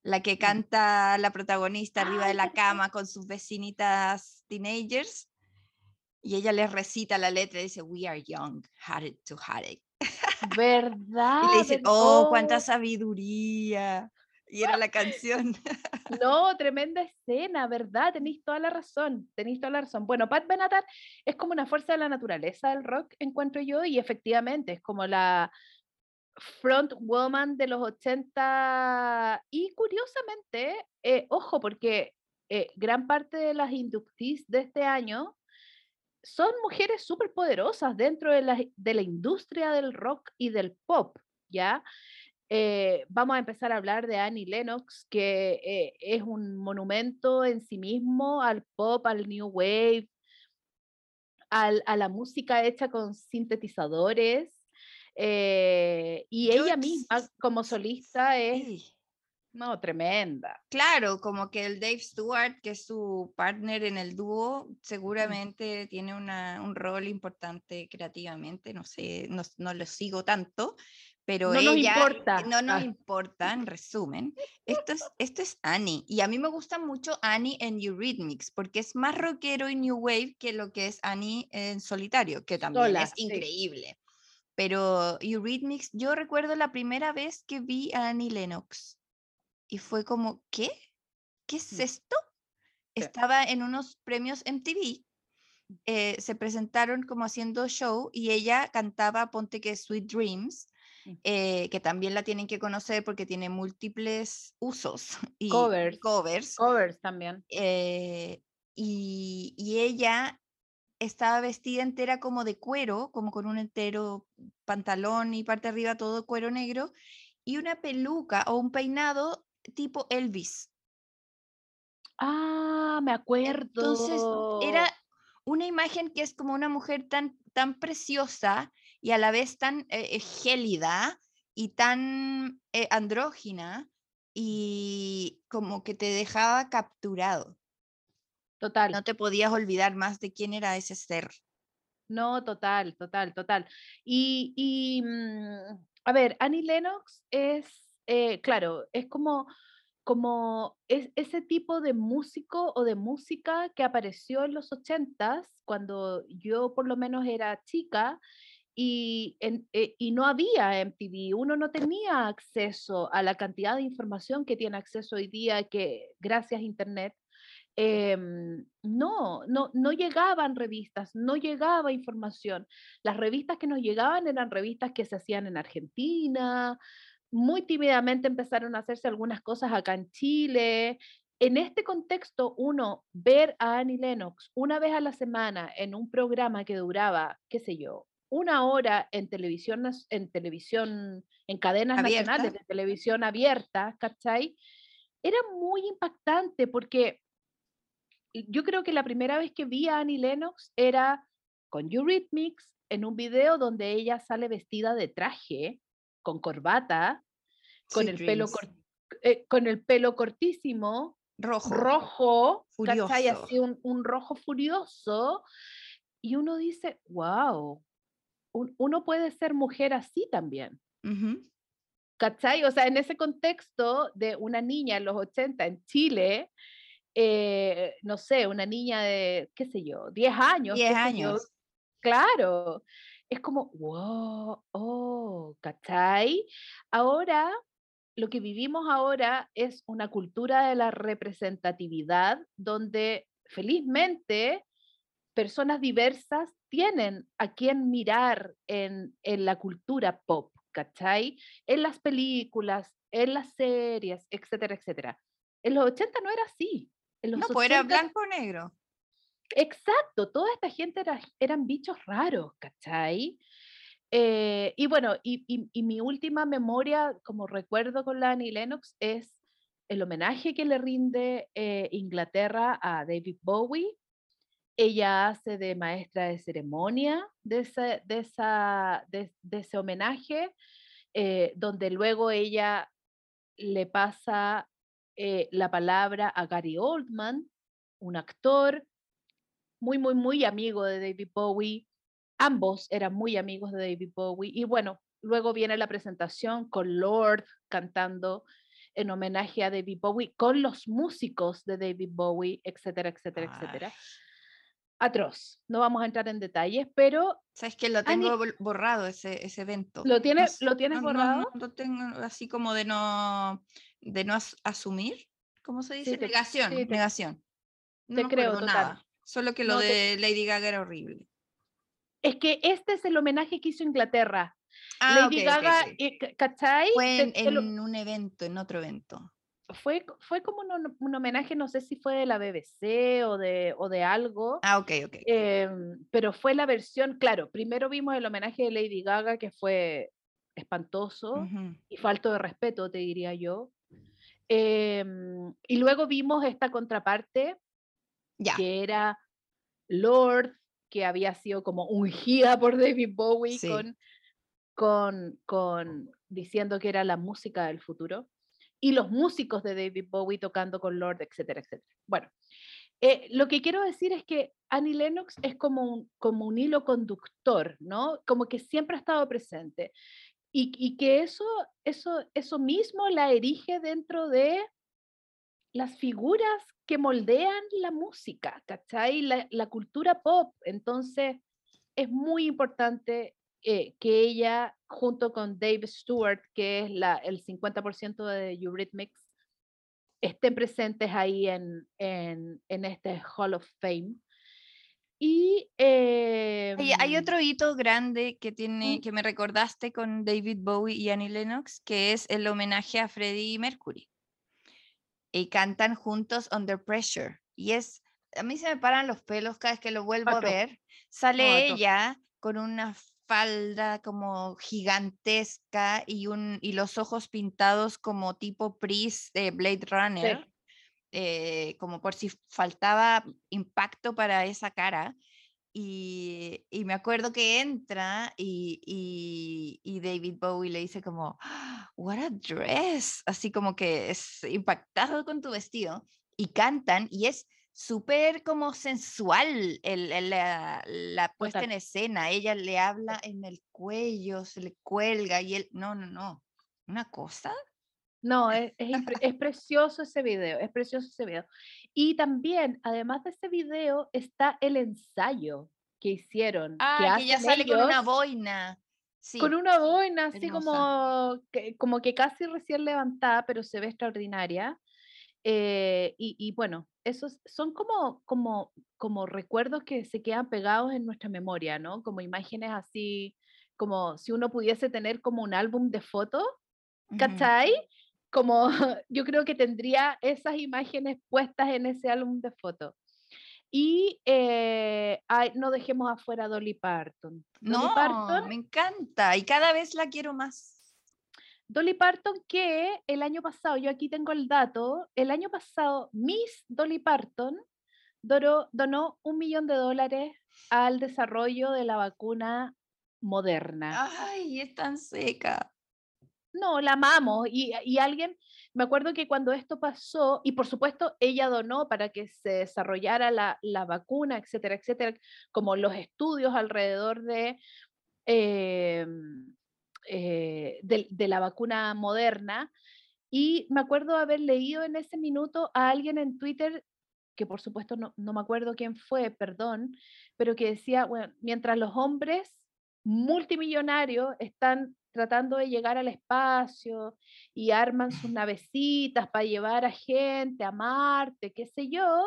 Speaker 2: la que
Speaker 4: Mm.
Speaker 2: canta la protagonista arriba de la cama con sus vecinitas teenagers. Y ella les recita la letra y dice, We are young, hearted to heartache.
Speaker 4: ¿Verdad?
Speaker 2: Y le dicen, oh, cuánta sabiduría. Y era la canción.
Speaker 4: No, tremenda escena, ¿verdad? Tenéis toda la razón, tenéis toda la razón. Bueno, Pat Benatar es como una fuerza de la naturaleza del rock, encuentro yo, y efectivamente es como la front woman de los 80. Y curiosamente, eh, ojo, porque eh, gran parte de las inductees de este año son mujeres súper poderosas dentro de la, de la industria del rock y del pop, ¿ya? Eh, vamos a empezar a hablar de Annie Lennox, que eh, es un monumento en sí mismo al pop, al new wave, al- a la música hecha con sintetizadores. eh, y ella misma como solista es. No, tremenda.
Speaker 2: Claro, como que el Dave Stewart, que es su partner en el dúo, seguramente tiene una- un rol importante creativamente, no sé, no, no lo sigo tanto, pero
Speaker 4: No nos
Speaker 2: ella,
Speaker 4: importa.
Speaker 2: no nos
Speaker 4: Ah.
Speaker 2: importa, en resumen. Esto es, esto es Annie, y a mí me gusta mucho Annie en Eurythmics, porque es más rockero y new wave que lo que es Annie en solitario, que también
Speaker 4: Sola,
Speaker 2: es
Speaker 4: sí.
Speaker 2: increíble. Pero Eurythmics, yo recuerdo la primera vez que vi a Annie Lennox y fue como, ¿qué? ¿Qué es esto?
Speaker 4: Sí.
Speaker 2: Estaba en unos premios MTV, eh, se presentaron como haciendo show y ella cantaba Ponte que Sweet Dreams,
Speaker 4: Mm.
Speaker 2: eh, que también la tienen que conocer porque tiene múltiples usos y
Speaker 4: Covers.
Speaker 2: covers.
Speaker 4: Covers también.
Speaker 2: eh, y, y ella estaba vestida entera como de cuero, como con un entero pantalón y parte de arriba todo cuero negro, y una peluca o un peinado tipo Elvis.
Speaker 4: Ah, me acuerdo.
Speaker 2: Entonces era una imagen que es como una mujer tan, tan preciosa y a la vez tan eh, eh, gélida y tan eh, andrógina y como que te dejaba capturado.
Speaker 4: Total.
Speaker 2: No te podías olvidar más de quién era ese ser.
Speaker 4: No, total, total, total. Y, y, mm, a ver, Annie Lennox es, eh, claro, es como, como es ese tipo de músico o de música que apareció en los ochentas, cuando yo por lo menos era chica, y, en- eh, y no había MTV, uno no tenía acceso a la cantidad de información que tiene acceso hoy día, que gracias a Internet em, no, no, no llegaban revistas, no llegaba información. Las revistas que nos llegaban eran revistas que se hacían en Argentina, muy tímidamente empezaron a hacerse algunas cosas acá en Chile. En este contexto, uno ver a Annie Lennox una vez a la semana en un programa que duraba, qué sé yo, una hora en televisión, en televisión, en cadenas
Speaker 2: Abierta.
Speaker 4: nacionales de televisión abierta, ¿cachai? Era muy impactante porque yo creo que la primera vez que vi a Annie Lennox era con Eurythmics en un video donde ella sale vestida de traje, con corbata, con el pelo eh, con el pelo cortísimo,
Speaker 2: rojo,
Speaker 4: rojo, furioso. Así un, un, rojo furioso. Y uno dice, wow, uno puede ser mujer así también. ¿Cachai? O sea, en ese contexto de una niña en los 80 en Chile, eh, no sé, una niña de, qué sé yo, 10 años.
Speaker 2: 10 años.
Speaker 4: claro. Es como, wow, oh, ¿cachai? Ahora, lo que vivimos ahora es una cultura de la representatividad donde felizmente personas diversas tienen a quien mirar en, en la cultura pop, ¿cachai? En las películas, en las series, etcétera, etcétera. En los 80 no era así. En los
Speaker 2: no, pues era blanco o negro.
Speaker 4: Exacto, toda esta gente era, eran bichos raros, ¿cachai? Eh, y bueno, y, mi última memoria, como recuerdo con la Lennox, es el homenaje que le rinde eh, Inglaterra a David Bowie ella hace de maestra de ceremonia de ese, de esa, de, ese homenaje, eh, donde luego ella le pasa la palabra a Gary Oldman, un actor muy, muy, muy amigo de David Bowie. Ambos eran muy amigos de David Bowie. Y bueno, luego viene la presentación con Lord cantando en homenaje a David Bowie, con los músicos de David Bowie, etcétera, etcétera, etcétera atroz. No vamos a entrar en detalles, pero...
Speaker 2: Sabes que lo tengo borrado ese, ese evento.
Speaker 4: ¿Lo tienes, ¿lo tienes borrado?
Speaker 2: No, lo tengo así como de no, de no asumir. ¿Cómo se dice? negación, negación.
Speaker 4: No te creo, nada.
Speaker 2: Solo que lo de Lady Gaga era horrible.
Speaker 4: Es que este es el homenaje que hizo Inglaterra. Ah, Lady Gaga, ¿cachai?
Speaker 2: Fue en, un evento, en otro evento
Speaker 4: fue, fue como un, homenaje, no sé si fue de la BBC o de, o de algo.
Speaker 2: Ah, ok, ok.
Speaker 4: Em, pero fue la versión, claro, primero vimos el homenaje de Lady Gaga, que fue espantoso y falto de respeto, te diría yo. Em, y luego vimos esta contraparte, que era Lord, que había sido como ungida por David Bowie con, con, con diciendo que era la música del futuro y los músicos de David Bowie tocando con Lord, etcétera, etcétera. Bueno, eh, lo que quiero decir es que Annie Lennox es como un, como un hilo conductor, ¿no? Como que siempre ha estado presente. Y, y, que eso, eso, eso mismo la erige dentro de las figuras que moldean la música, ¿cachai? La, la cultura pop. Entonces, es muy importante eh, que ella, junto con Dave Stewart, que es la, el 50% de Eurythmics, estén presentes ahí en, en, en, este Hall of Fame. Y
Speaker 2: hay, otro hito grande que, tiene, que me recordaste con David Bowie y Annie Lennox, que es el homenaje a Freddie Mercury. Y cantan juntos Under Pressure. Y es, a mí se me paran los pelos cada vez que lo vuelvo a ver. Sale ella con una falda como gigantesca y, un, y los ojos pintados como tipo Pris de Blade Runner, eh, como por si faltaba impacto para esa cara. Y, y me acuerdo que entra y, y, y, David Bowie le dice como, what a dress, así como que es impactado con tu vestido. Y cantan y es súper como sensual el, la, puesta en escena. Ella le habla en el cuello, se le cuelga y él, no, no, no, una cosa.
Speaker 4: No, es, es, precioso ese video, es precioso ese video. Y también, además de ese video, está el ensayo que hicieron.
Speaker 2: Ah, que, ella sale con una boina.
Speaker 4: con una boina, así como que, como que casi recién levantada, pero se ve extraordinaria. Eh, y, bueno, esos son como, como, como recuerdos que se quedan pegados en nuestra memoria, ¿no? Como imágenes así, como si uno pudiese tener como un álbum de fotos, ¿cachai? Como yo creo que tendría esas imágenes puestas en ese álbum de fotos. Y eh, no dejemos afuera Dolly Parton.
Speaker 2: no, me encanta y cada vez la quiero más.
Speaker 4: Dolly Parton que el año pasado, yo aquí tengo el dato, el año pasado Miss Dolly Parton donó, un millón de dólares al desarrollo de la vacuna moderna.
Speaker 2: Ay, es tan seca.
Speaker 4: No, la amamos. Y, y, alguien, me acuerdo que cuando esto pasó, y por supuesto ella donó para que se desarrollara la, la vacuna, etcétera, etcétera, como los estudios alrededor de, em, eh, de, de, la vacuna moderna. Y me acuerdo haber leído en ese minuto a alguien en Twitter, que por supuesto no, no me acuerdo quién fue, perdón, pero que decía, bueno, mientras los hombres multimillonarios están tratando de llegar al espacio y arman sus navecitas para llevar a gente a Marte, qué sé yo,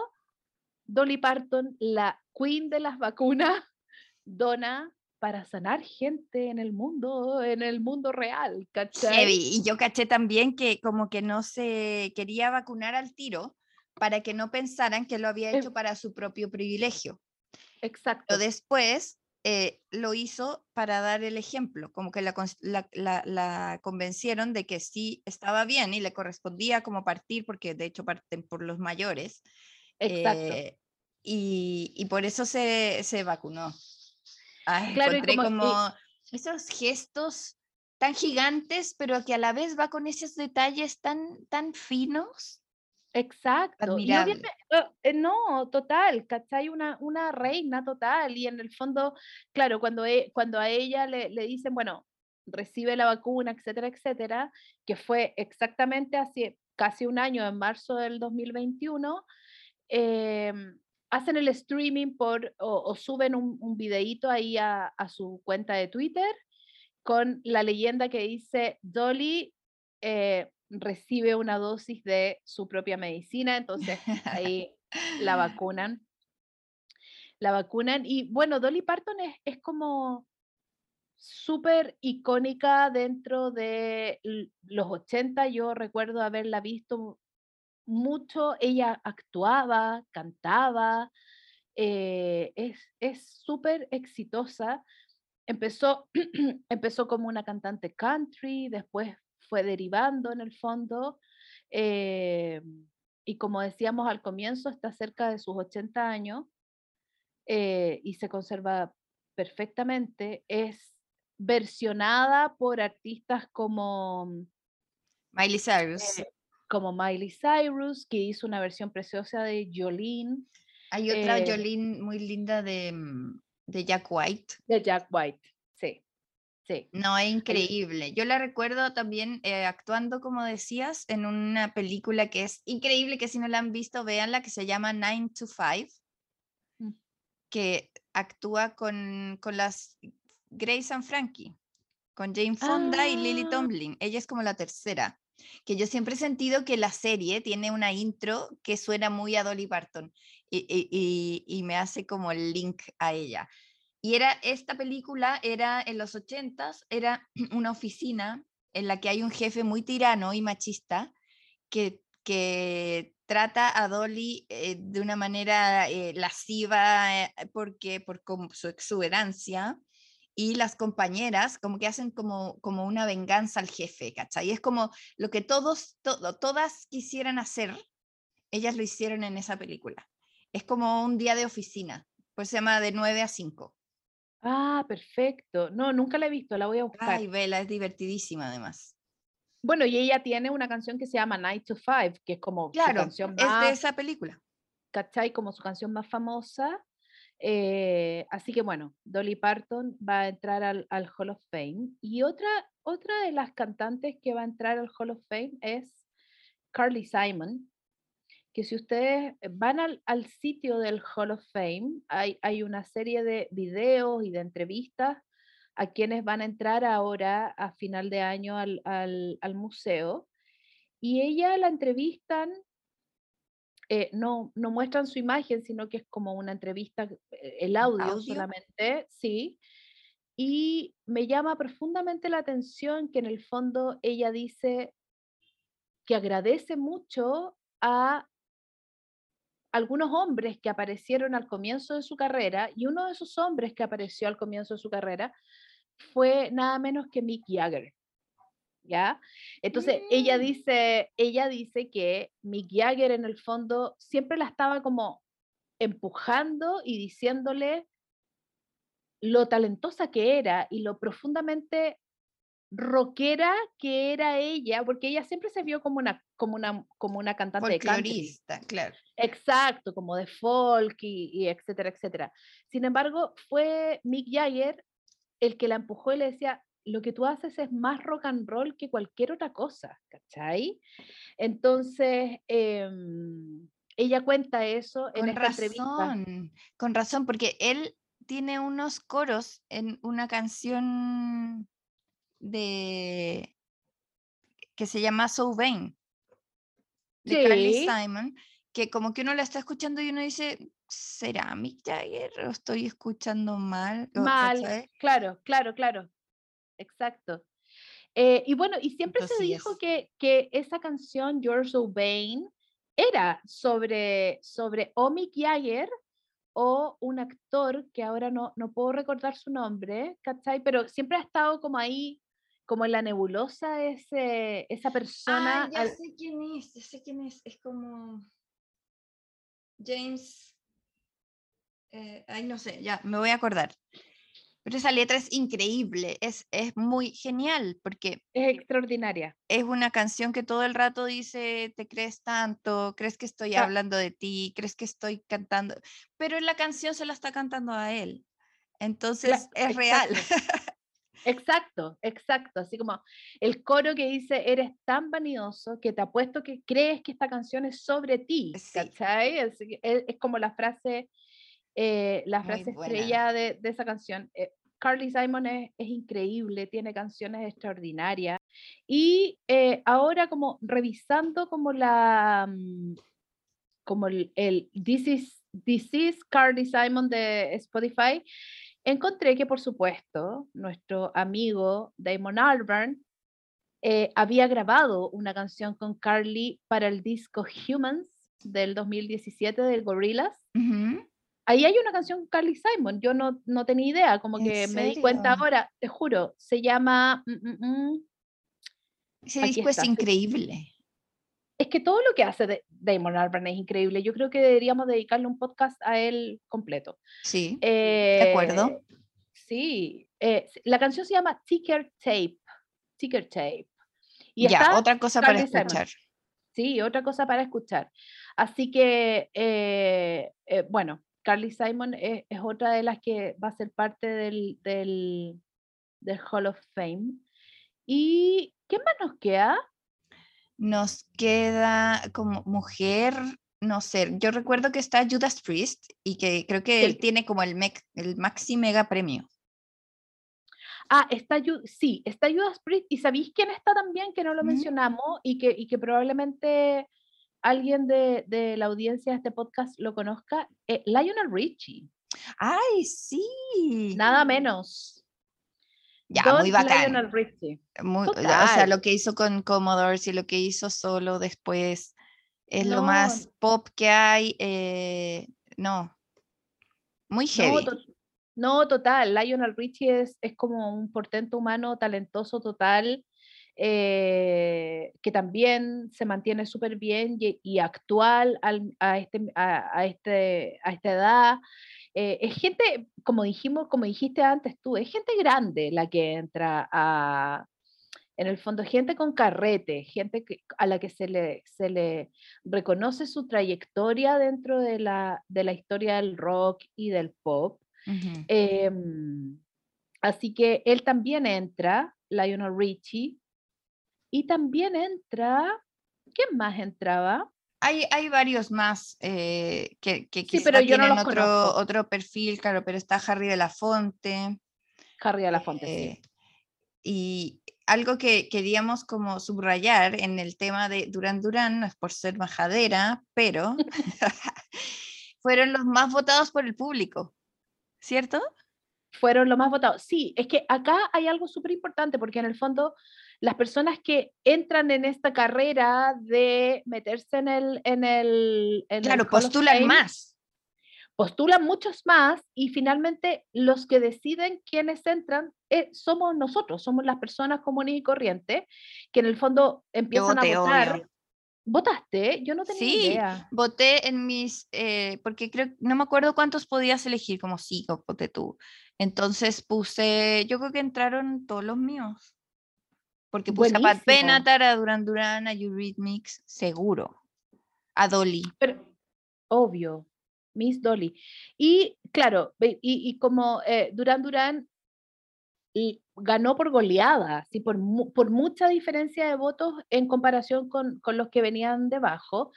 Speaker 4: Dolly Parton, la queen de las vacunas, dona para sanar gente en el mundo, en el mundo real, ¿cachai?
Speaker 2: Y yo caché también que como que no se quería vacunar al tiro para que no pensaran que lo había hecho para su propio privilegio.
Speaker 4: Exacto.
Speaker 2: Pero después eh, lo hizo para dar el ejemplo, como que la, la, convencieron de que sí estaba bien y le correspondía como partir, porque de hecho parten por los mayores.
Speaker 4: Exacto.
Speaker 2: Eh, y, y, por eso se, se vacunó. claro, como, como esos gestos tan gigantes, pero que a la vez va con esos detalles tan, tan finos.
Speaker 4: Exacto. Oh, eh, no, total, ¿cachai? Una, una reina total. Y en el fondo, claro, cuando, e, cuando a ella le, le, dicen, bueno, recibe la vacuna, etcétera, etcétera, que fue exactamente hace casi un año, en marzo del 2021, em, hacen el streaming por, o, suben un, un videíto ahí a, a su cuenta de Twitter con la leyenda que dice, Dolly, eh, recibe una dosis de su propia medicina, entonces ahí la vacunan. La vacunan y bueno, Dolly Parton es, es como súper icónica dentro de los 80, yo recuerdo haberla visto mucho, ella actuaba, cantaba, eh, es súper exitosa. Empezó, empezó como una cantante country, después fue derivando en el fondo. Eh, y como decíamos al comienzo, está cerca de sus 80 años eh, y se conserva perfectamente. Es versionada por artistas como
Speaker 2: Miley Cyrus.
Speaker 4: Eh, como Miley Cyrus, que hizo una versión preciosa de Jolene.
Speaker 2: Hay otra Jolene muy linda de, mm, de Jack White.
Speaker 4: De Jack White, sí. Sí.
Speaker 2: No, es increíble. Yo la recuerdo también eh, actuando, como decías, en una película que es increíble, que si no la han visto, véanla, que se llama Nine to Five, mm. que actúa con, con las Grace and Frankie, con Jane Fonda y Lily ah. Tomlin. Ella es como la tercera. Que yo siempre he sentido que la serie tiene una intro que suena muy a Dolly Parton y, y, y me hace como el link a ella. Y era, esta película era en los ochentas, era una oficina en la que hay un jefe muy tirano y machista que, que trata a Dolly eh, de una manera eh, lasciva eh, porque, por su exuberancia y las compañeras como que hacen como, como una venganza al jefe, ¿cachai? Y es como lo que todos, todas quisieran hacer, ellas lo hicieron en esa película. Es como un día de oficina, pues se llama de 9 a 5.
Speaker 4: Ah, perfecto. No, nunca la he visto, la voy a buscar.
Speaker 2: Ay, Vela, es divertidísima además.
Speaker 4: Bueno, y ella tiene una canción que se llama Night to Five, que es como
Speaker 2: su canción más, es de esa película.
Speaker 4: ¿Cachai? Como su canción más famosa. Eh, así que bueno, Dolly Parton va a entrar al, al, Hall of Fame. Y otra, otra de las cantantes que va a entrar al Hall of Fame es Carly Simon, que si ustedes van al, sitio del Hall of Fame, hay, hay, una serie de videos y de entrevistas a quienes van a entrar ahora a final de año al, museo. Y ella la entrevistan, eh, no, no muestran su imagen, sino que es como una entrevista, eh, el audio, solamente, sí. Y me llama profundamente la atención que en el fondo ella dice que agradece mucho a algunos hombres que aparecieron al comienzo de su carrera, y uno de esos hombres que apareció al comienzo de su carrera fue nada menos que Mick Jagger. ¿Ya? Entonces, ella, mm. dice, ella dice que Mick Jagger en el fondo siempre la estaba como empujando y diciéndole lo talentosa que era y lo profundamente rockera que era ella, porque ella siempre se vio como una, como una, como una cantante de country.
Speaker 2: claro.
Speaker 4: Exacto, como de folk y, y, etcétera, etcétera. Sin embargo, fue Mick Jagger el que la empujó y le decía, lo que tú haces es más rock and roll que cualquier otra cosa, ¿cachai? Entonces, em, ella cuenta eso en
Speaker 2: con
Speaker 4: esta
Speaker 2: razón, Con razón, porque él tiene unos coros en una canción de que se llama So Vain de Carly Simon, que como que uno la está escuchando y uno dice, ¿será Mick Jagger o estoy escuchando mal?
Speaker 4: Mal, claro, claro, claro, exacto. Eh, y bueno, y siempre se dijo que, que, esa canción, You're So Vain, era sobre, sobre o Mick Jagger o un actor que ahora no, no puedo recordar su nombre, ¿cachai? Pero siempre ha estado como ahí, como en la nebulosa ese, esa persona.
Speaker 2: Ah, ya sé quién es, ya sé quién es, es como James, eh, ay no sé, ya, me voy a acordar. Pero esa letra es increíble, es, es muy genial porque...
Speaker 4: Es extraordinaria.
Speaker 2: Es una canción que todo el rato dice, te crees tanto, crees que estoy hablando de ti, crees que estoy cantando, pero en la canción se la está cantando a él. Entonces es real.
Speaker 4: Exacto, exacto. Así como el coro que dice, eres tan vanidoso que te apuesto que crees que esta canción es sobre ti. ¿Cachai? Es, como la frase eh, la frase estrella de, de, esa canción. Eh, Carly Simon es, es, increíble, tiene canciones extraordinarias. Y eh, ahora como revisando como la, mm, como el, el This, is, This is Carly Simon de Spotify, encontré que por supuesto nuestro amigo Damon Albarn había grabado una canción con Carly para el disco Humans del 2017 del Gorillaz ahí hay una canción con Carly Simon, yo no, no tenía idea, como que me di cuenta ahora, te juro, se llama... Mm, mm, mm.
Speaker 2: Ese disco es increíble.
Speaker 4: Es que todo lo que hace Damon Albarn es increíble. Yo creo que deberíamos dedicarle un podcast a él completo.
Speaker 2: Sí, de acuerdo. Eh,
Speaker 4: sí, eh, la canción se llama Ticker Tape. Ticker Tape.
Speaker 2: Y ya, otra cosa para escuchar.
Speaker 4: Sí, otra cosa para escuchar. Así que, eh, bueno, Carly Simon es, otra de las que va a ser parte del, del, Hall of Fame. ¿Y qué más nos queda?
Speaker 2: Nos queda como mujer, no sé, yo recuerdo que está Judas Priest y que creo que él tiene como el, el maxi mega premio.
Speaker 4: Ah, está, sí, está Judas Priest. ¿Y sabéis quién está también que no lo mencionamos y que, y que probablemente alguien de, de, la audiencia de este podcast lo conozca, eh, Lionel Richie.
Speaker 2: ¡Ay, sí!
Speaker 4: Nada menos.
Speaker 2: Ya, muy bacán. Richie. o sea, lo que hizo con Commodores y lo que hizo solo después es lo más pop que hay. Eh, no, muy heavy.
Speaker 4: No, total. Lionel Richie es, es como un portento humano talentoso total eh, que también se mantiene súper bien y, actual a, este, a, este, a esta edad. Eh, es gente, como dijimos, como dijiste antes tú, es gente grande la que entra a, en el fondo, gente con carrete, gente a la que se le, se le reconoce su trayectoria dentro de la, de la historia del rock y del pop. Em, así que él también entra, Lionel Richie, y también entra, ¿quién más entraba?
Speaker 2: Hay, hay varios más eh, que, que quizá pero tienen otro, otro perfil, claro, pero está Harry de la Fonte.
Speaker 4: Harry de la Fonte, sí.
Speaker 2: Eh, y algo que queríamos como subrayar en el tema de Durán Durán, no es por ser majadera, pero fueron los más votados por el público, ¿cierto?
Speaker 4: Fueron los más votados. Sí, es que acá hay algo súper importante porque en el fondo las personas que entran en esta carrera de meterse en el... En el
Speaker 2: claro, postulan más.
Speaker 4: Postulan muchos más y finalmente los que deciden quiénes entran eh, somos nosotros, somos las personas comunes y corrientes que en el fondo empiezan a votar. ¿Votaste? Yo no tenía sí, idea.
Speaker 2: voté en mis, eh, porque creo, no me acuerdo cuántos podías elegir, como cinco, voté tú. Entonces puse, yo creo que entraron todos los míos. Porque puse a Pat Benatar, a Duran Duran, a Eurythmics, seguro. A Dolly.
Speaker 4: Pero, obvio, Miss Dolly. Y claro, y, y como eh, Duran Duran ganó por goleada, ¿sí? por, por mucha diferencia de votos en comparación con, con los que venían debajo.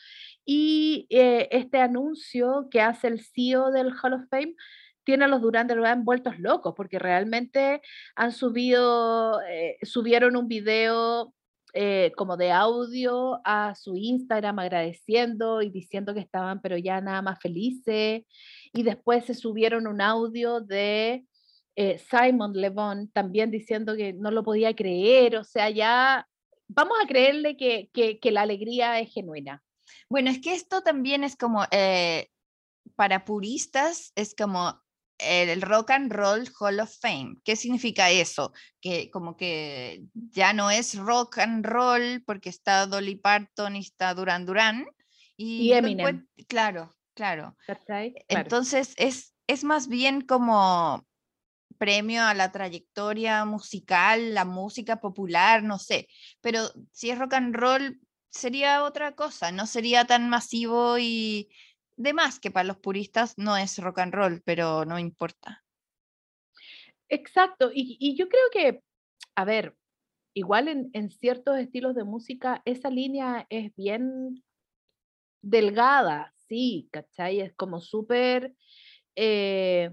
Speaker 4: Y eh, este anuncio que hace el CEO del Hall of Fame tiene a los Duran Duran vueltos locos, porque realmente han subido, eh, subieron un video eh, como de audio a su Instagram agradeciendo y diciendo que estaban pero ya nada más felices. Y después se subieron un audio de eh, Simon Le también diciendo que no lo podía creer, o sea, ya vamos a creerle que, que, la alegría es genuina.
Speaker 2: Bueno, es que esto también es como, eh, para puristas, es como el Rock and Roll Hall of Fame. ¿Qué significa eso? Que como que ya no es rock and roll porque está Dolly Parton y está Duran Duran.
Speaker 4: Y, Eminem.
Speaker 2: claro, claro, Entonces es, es más bien como premio a la trayectoria musical, la música popular, no sé, pero si es rock and roll sería otra cosa, no sería tan masivo y demás que para los puristas no es rock and roll, pero no importa.
Speaker 4: Exacto, y, yo creo que, a ver, igual en, ciertos estilos de música esa línea es bien delgada, sí, ¿cachai? Es como súper... Eh,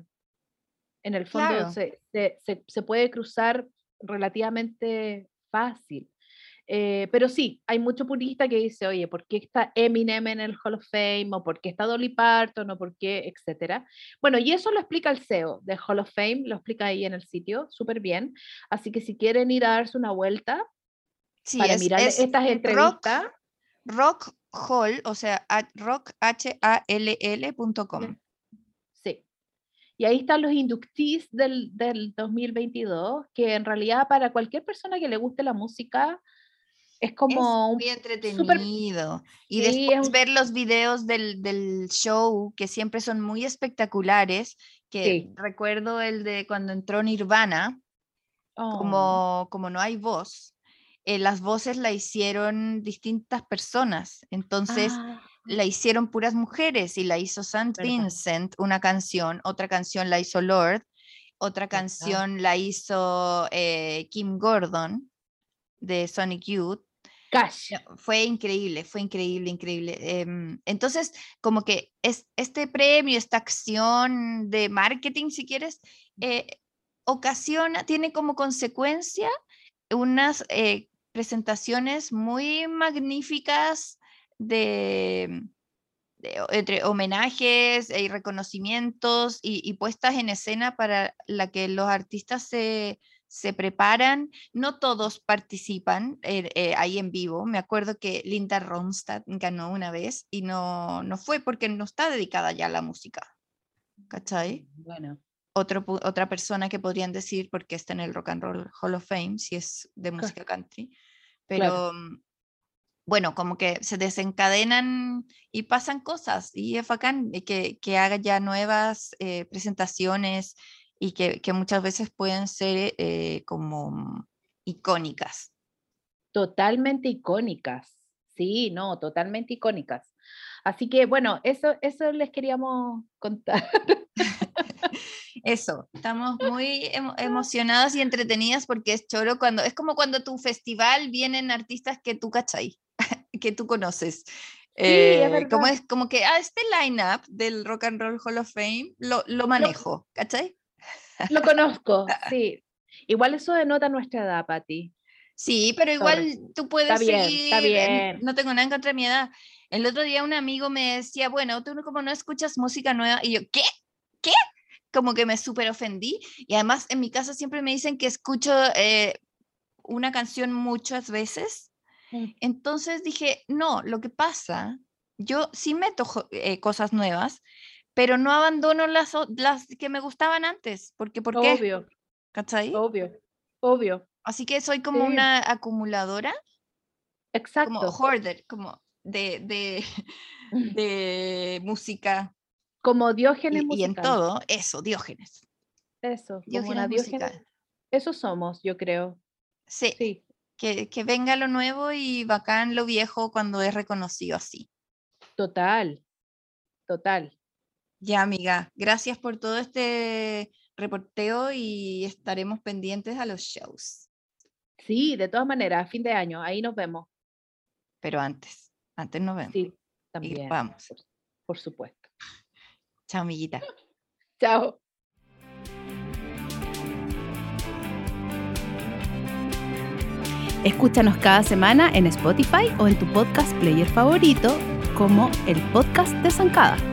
Speaker 4: en el fondo se, se, puede cruzar relativamente fácil. Eh, pero sí, hay mucho purista que dice, oye, ¿por qué está Eminem en el Hall of Fame? ¿O por qué está Dolly Parton? ¿O por qué? Etcétera. Bueno, y eso lo explica el CEO de Hall of Fame, lo explica ahí en el sitio, súper bien. Así que si quieren ir a darse una vuelta para mirar estas entrevistas.
Speaker 2: Rock, rock Hall, o sea, rockhall.com.
Speaker 4: Y ahí están los inductees del, del 2022, que en realidad para cualquier persona que le guste la música es como
Speaker 2: es muy entretenido. Y después ver los videos del, del, show, que siempre son muy espectaculares, que recuerdo el de cuando entró Nirvana, oh. como, como no hay voz, eh, las voces la hicieron distintas personas. Entonces, ah la hicieron puras mujeres y la hizo St. Vincent, una canción, otra canción la hizo Lord, otra canción la hizo eh, Kim Gordon de Sonic Youth. Fue increíble, fue increíble, increíble. Em, entonces, como que es, este premio, esta acción de marketing, si quieres, eh, ocasiona, tiene como consecuencia unas eh, presentaciones muy magníficas de, entre homenajes y reconocimientos y, puestas en escena para la que los artistas se, preparan. No todos participan eh, eh, ahí en vivo. Me acuerdo que Linda Ronstadt ganó una vez y no, no fue porque no está dedicada ya a la música. ¿Cachai?
Speaker 4: Bueno.
Speaker 2: Otro, otra persona que podrían decir porque está en el Rock and Roll Hall of Fame, si es de música country. Pero, mm, bueno, como que se desencadenan y pasan cosas y es bacán que, que haga ya nuevas eh, presentaciones y que, que, muchas veces pueden ser eh, como icónicas.
Speaker 4: Totalmente icónicas, sí, no, totalmente icónicas. Así que bueno, eso, eso les queríamos contar.
Speaker 2: Eso, estamos muy emocionadas y entretenidas porque es choro cuando, es como cuando tu festival vienen artistas que tú cachai que tú conoces. Eh, como es como que ah, este lineup del Rock and Roll Hall of Fame lo, lo manejo, ¿cachai?
Speaker 4: Lo conozco, sí. Igual eso denota nuestra edad, Pati.
Speaker 2: Sí, pero igual tú puedes
Speaker 4: está bien, Está bien.
Speaker 2: No tengo nada en contra de mi edad. El otro día un amigo me decía, bueno, tú como no escuchas música nueva. Y yo, ¿qué? ¿Qué? Como que me súper ofendí. Y además en mi casa siempre me dicen que escucho eh, una canción muchas veces Mm. Entonces dije, no, lo que pasa, yo sí meto eh, cosas nuevas, pero no abandono las, las que me gustaban antes, porque ¿por qué?
Speaker 4: Obvio.
Speaker 2: ¿Cachai?
Speaker 4: Obvio, obvio.
Speaker 2: Así que soy como una acumuladora.
Speaker 4: Exacto.
Speaker 2: Como hoarder, como de, de, de música.
Speaker 4: Como Diógenes
Speaker 2: y, y, en todo, eso, Diógenes.
Speaker 4: Eso, Diógenes, Diógenes. Eso somos, yo creo.
Speaker 2: Sí. sí. que, que venga lo nuevo y bacán lo viejo cuando es reconocido así.
Speaker 5: Total, total.
Speaker 2: Ya, amiga, gracias por todo este reporteo y estaremos pendientes a los shows.
Speaker 5: Sí, de todas maneras, a fin de año, ahí nos vemos.
Speaker 2: Pero antes, antes nos vemos.
Speaker 5: Sí, también.
Speaker 2: vamos.
Speaker 5: Por, por supuesto.
Speaker 2: Chao, amiguita.
Speaker 5: Chao.
Speaker 4: Escúchanos cada semana en Spotify o en tu podcast player favorito como el podcast de Zancada.